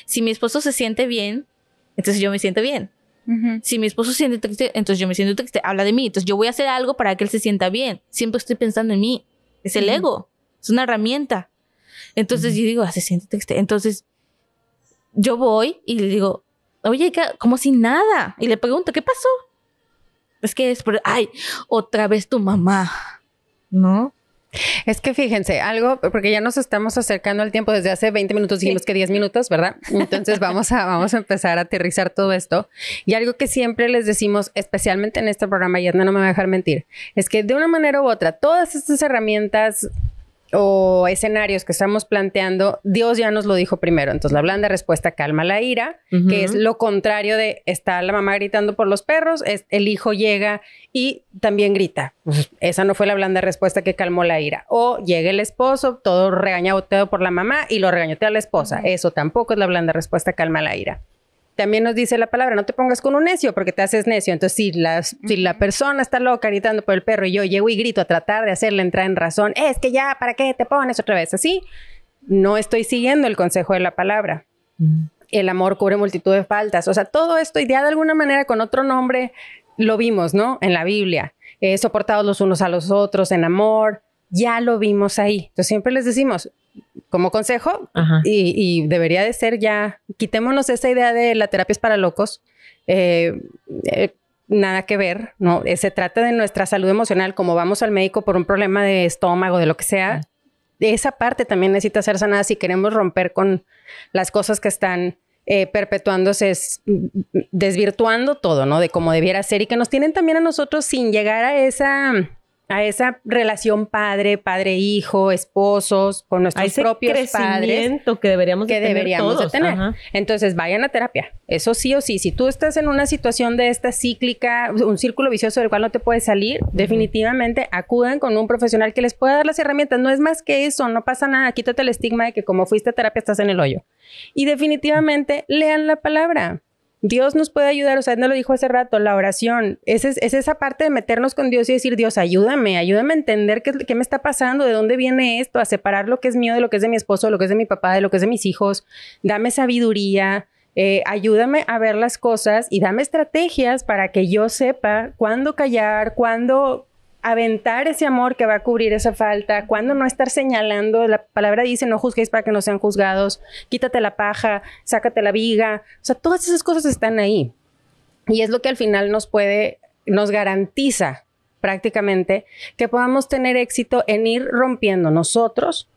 Si mi esposo se siente bien, entonces yo me siento bien. Si mi esposo se siente triste, entonces yo me siento triste. Habla de mí. Entonces yo voy a hacer algo para que él se sienta bien. Siempre estoy pensando en mí. Es el ego. Es una herramienta. Entonces yo digo, ah, se siente triste. Entonces yo voy y le digo, oye, ¿qué- como si nada. Y le pregunto, ¿qué pasó? Es que es por, ay, otra vez tu mamá. ¿No? Es que fíjense, algo, porque ya nos estamos acercando al tiempo, desde hace 20 minutos dijimos que 10 minutos, ¿verdad? Entonces [LAUGHS] vamos a, vamos a empezar a aterrizar todo esto. Y algo que siempre les decimos, especialmente en este programa, y Edna no me va a dejar mentir, es que de una manera u otra, todas estas herramientas o escenarios que estamos planteando, Dios ya nos lo dijo primero. Entonces, la blanda respuesta calma la ira, que es lo contrario de está la mamá gritando por los perros, es, el hijo llega y también grita. Pues, esa no fue la blanda respuesta que calmó la ira. O llega el esposo, todo regañaboteado por la mamá y lo regañotea a la esposa. Eso tampoco es la blanda respuesta calma la ira. También nos dice la palabra, no te pongas con un necio porque te haces necio. Entonces, si, las, si la persona está loca gritando por el perro y yo llego y grito a tratar de hacerle entrar en razón, es que ya, ¿para qué te pones otra vez así? No estoy siguiendo el consejo de la palabra. El amor cubre multitud de faltas. O sea, todo esto y ya de alguna manera con otro nombre lo vimos, ¿no? En la Biblia. Eh, soportados los unos a los otros en amor. Ya lo vimos ahí. Entonces siempre les decimos, como consejo, y, y debería de ser ya, quitémonos esa idea de la terapia es para locos. Eh, eh, nada que ver, ¿no? Eh, se trata de nuestra salud emocional, como vamos al médico por un problema de estómago, de lo que sea. Esa parte también necesita ser sanada si queremos romper con las cosas que están perpetuándose, es- desvirtuando todo, ¿no? De cómo debiera ser y que nos tienen también a nosotros sin llegar a esa a esa relación padre, padre-hijo, esposos, con A nuestros ese propios padres que deberíamos de que tener deberíamos todos. de tener. Ajá. Entonces, vayan a terapia. Eso sí o sí. Si tú estás en una situación de esta cíclica, un círculo vicioso del cual no te puedes salir, definitivamente acudan con un profesional que les pueda dar las herramientas. No es más que eso, no pasa nada. Quítate el estigma de que como fuiste a terapia estás en el hoyo. Y definitivamente lean la palabra. Dios nos puede ayudar, o sea, no lo dijo hace rato, la oración, es, es, es esa parte de meternos con Dios y decir, Dios, ayúdame, ayúdame a entender qué, qué me está pasando, de dónde viene esto, a separar lo que es mío de lo que es de mi esposo, de lo que es de mi papá, de lo que es de mis hijos, dame sabiduría, eh, ayúdame a ver las cosas y dame estrategias para que yo sepa cuándo callar, cuándo aventar ese amor que va a cubrir esa falta, cuándo no estar señalando, la palabra dice no juzguéis para que no sean juzgados, quítate la paja, sácate la viga, o sea, todas esas cosas están ahí. Y es lo que al final nos puede, nos garantiza prácticamente que podamos tener éxito en ir rompiendo nosotros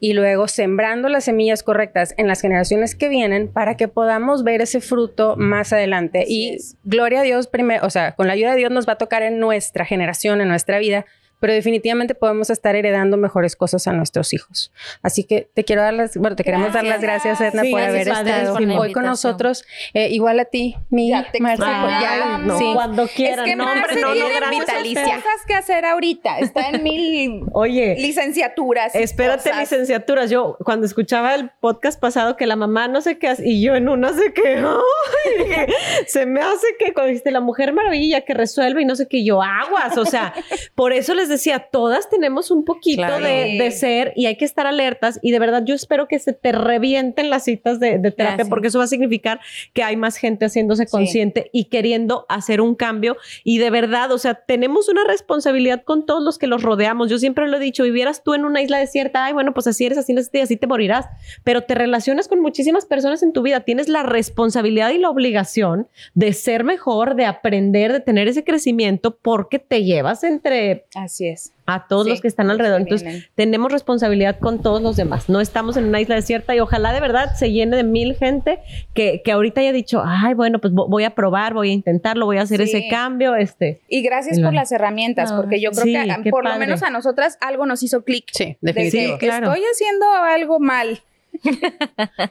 y luego sembrando las semillas correctas en las generaciones que vienen para que podamos ver ese fruto más adelante. Así y es. gloria a Dios, primero, o sea, con la ayuda de Dios nos va a tocar en nuestra generación, en nuestra vida, pero definitivamente podemos estar heredando mejores cosas a nuestros hijos. Así que te quiero dar las, bueno, te queremos dar las gracias, Edna, Sí, por gracias, haber padre, estado hoy con nosotros. Eh, igual a ti, mi Ya te Marce, pues ya- no, sí. cuando Es quieran. que no, Marce hombre, no, no, tiene gracias a muchas ustedes. cosas que hacer ahorita. Está en mil Oye, licenciaturas. Espérate, cosas. licenciaturas. Yo cuando escuchaba el podcast pasado que la mamá no sé qué hace, y yo en una sé qué, [LAUGHS] ay, dije, se me hace que cuando dijiste la mujer maravilla que resuelve y no sé qué, yo aguas. O sea, por eso les les decía, todas tenemos un poquito Claro. de, de ser y hay que estar alertas. Y de verdad, yo espero que se te revienten las citas de, de terapia, Gracias. porque eso va a significar que hay más gente haciéndose consciente y queriendo hacer un cambio. Y de verdad, o sea, tenemos una responsabilidad con todos los que los rodeamos. Yo siempre lo he dicho, vivieras tú en una isla desierta, ay, bueno, pues así eres, así y así te morirás. Pero te relacionas con muchísimas personas en tu vida. Tienes la responsabilidad y la obligación de ser mejor, de aprender, de tener ese crecimiento, porque te llevas entre Así es. a todos Sí, los que están alrededor. Entonces, vienen. tenemos responsabilidad con todos los demás. No estamos en una isla desierta y ojalá de verdad se llene de mil gente que, que ahorita haya dicho, ay, bueno, pues vo- voy a probar, voy a intentarlo, voy a hacer Sí. ese cambio. Este, Y gracias por las herramientas, porque yo creo sí, que a- qué por lo menos a nosotras algo nos hizo clic. Sí, De que definitivo. Sí, claro. estoy haciendo algo mal.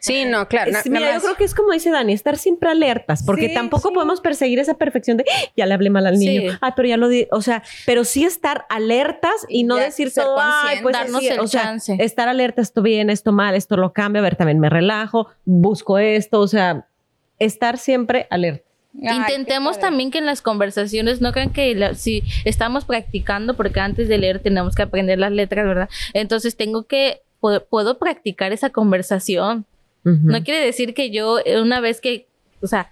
Sí, no, claro. mira, yo creo que es como dice Dani, estar siempre alertas, porque Sí, tampoco sí. podemos perseguir esa perfección de "Ah, ya le hablé mal al niño, Sí. ah, pero ya lo di, o sea, pero sí estar alertas y no Ya decir ser todo, ay, pues Darnos así", el o sea, chance. estar alerta, esto bien, esto mal, esto lo cambio, a ver, también me relajo, busco esto, o sea, estar siempre alerta. Ay, Intentemos también que en las conversaciones no crean que la- si estamos practicando, porque antes de leer tenemos que aprender las letras, ¿verdad? Entonces tengo que, puedo, puedo practicar esa conversación. No quiere decir que yo eh, una vez que, o sea,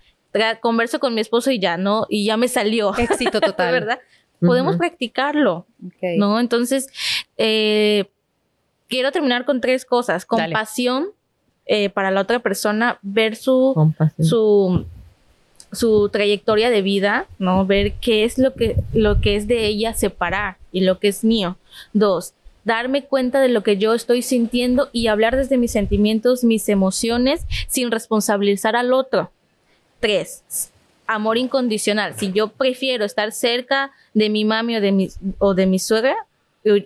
converso con mi esposo y ya no, y ya me salió, Éxito [LAUGHS] total. ¿verdad? Podemos practicarlo. ¿no? Entonces, eh, quiero terminar con tres cosas. Compasión eh, para la otra persona, ver su, Compasión. su, su trayectoria de vida, ¿no? Ver qué es lo que, lo que es de ella separar y lo que es mío. Dos, darme cuenta de lo que yo estoy sintiendo y hablar desde mis sentimientos, mis emociones, sin responsabilizar al otro. Tres, amor incondicional. Si yo prefiero estar cerca de mi mami o de mi, o de mi suegra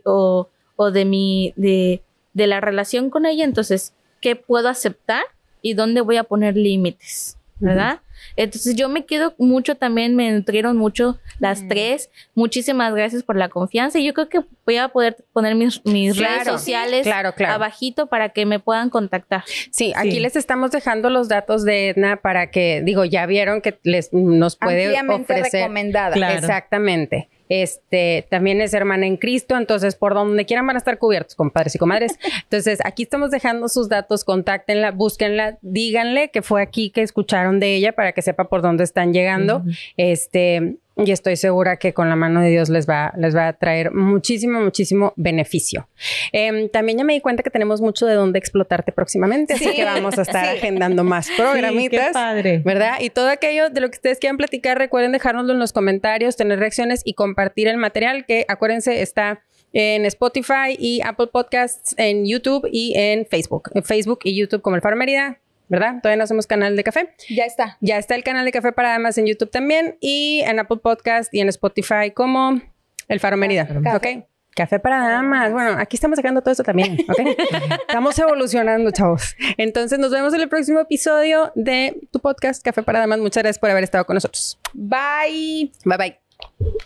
o, o- de mi, de, de la relación con ella, entonces, ¿qué puedo aceptar y dónde voy a poner límites? ¿Verdad? Entonces yo me quedo mucho también, me nutrieron mucho las Mm. tres. Muchísimas gracias por la confianza. Y yo creo que voy a poder poner mis, mis Claro, redes sociales claro, claro. abajito para que me puedan contactar. Sí, aquí Sí. les estamos dejando los datos de Edna para que, digo, ya vieron que les nos puede ofrecer. recomendada. Claro. Exactamente. Este también es hermana en Cristo, entonces por donde quieran van a estar cubiertos, compadres y comadres. [LAUGHS] Entonces, aquí estamos dejando sus datos, contáctenla, búsquenla, díganle que fue aquí que escucharon de ella para que sepa por dónde están llegando. Este, y estoy segura que con la mano de Dios les va, les va a traer muchísimo, muchísimo beneficio. Em, también ya me di cuenta que tenemos mucho de dónde explotarte próximamente, así Sí. que vamos a estar Sí. agendando más Sí, programitas. qué padre. ¿Verdad? Y todo aquello de lo que ustedes quieran platicar, recuerden dejárnoslo en los comentarios, tener reacciones y compartir el material que acuérdense está en Spotify y Apple Podcasts, en YouTube y en Facebook. En Facebook y YouTube como el Faro Mérida, ¿verdad? Todavía no hacemos canal de café. Ya está. Ya está el canal de Café para Damas en YouTube también y en Apple Podcast y en Spotify como El Faro Mérida. Café. ¿Ok? Café para damas. Bueno, aquí estamos sacando todo esto también, ¿ok? [LAUGHS] estamos evolucionando, chavos. Entonces nos vemos en el próximo episodio de tu podcast Café para Damas. Muchas gracias por haber estado con nosotros. Bye. Bye bye.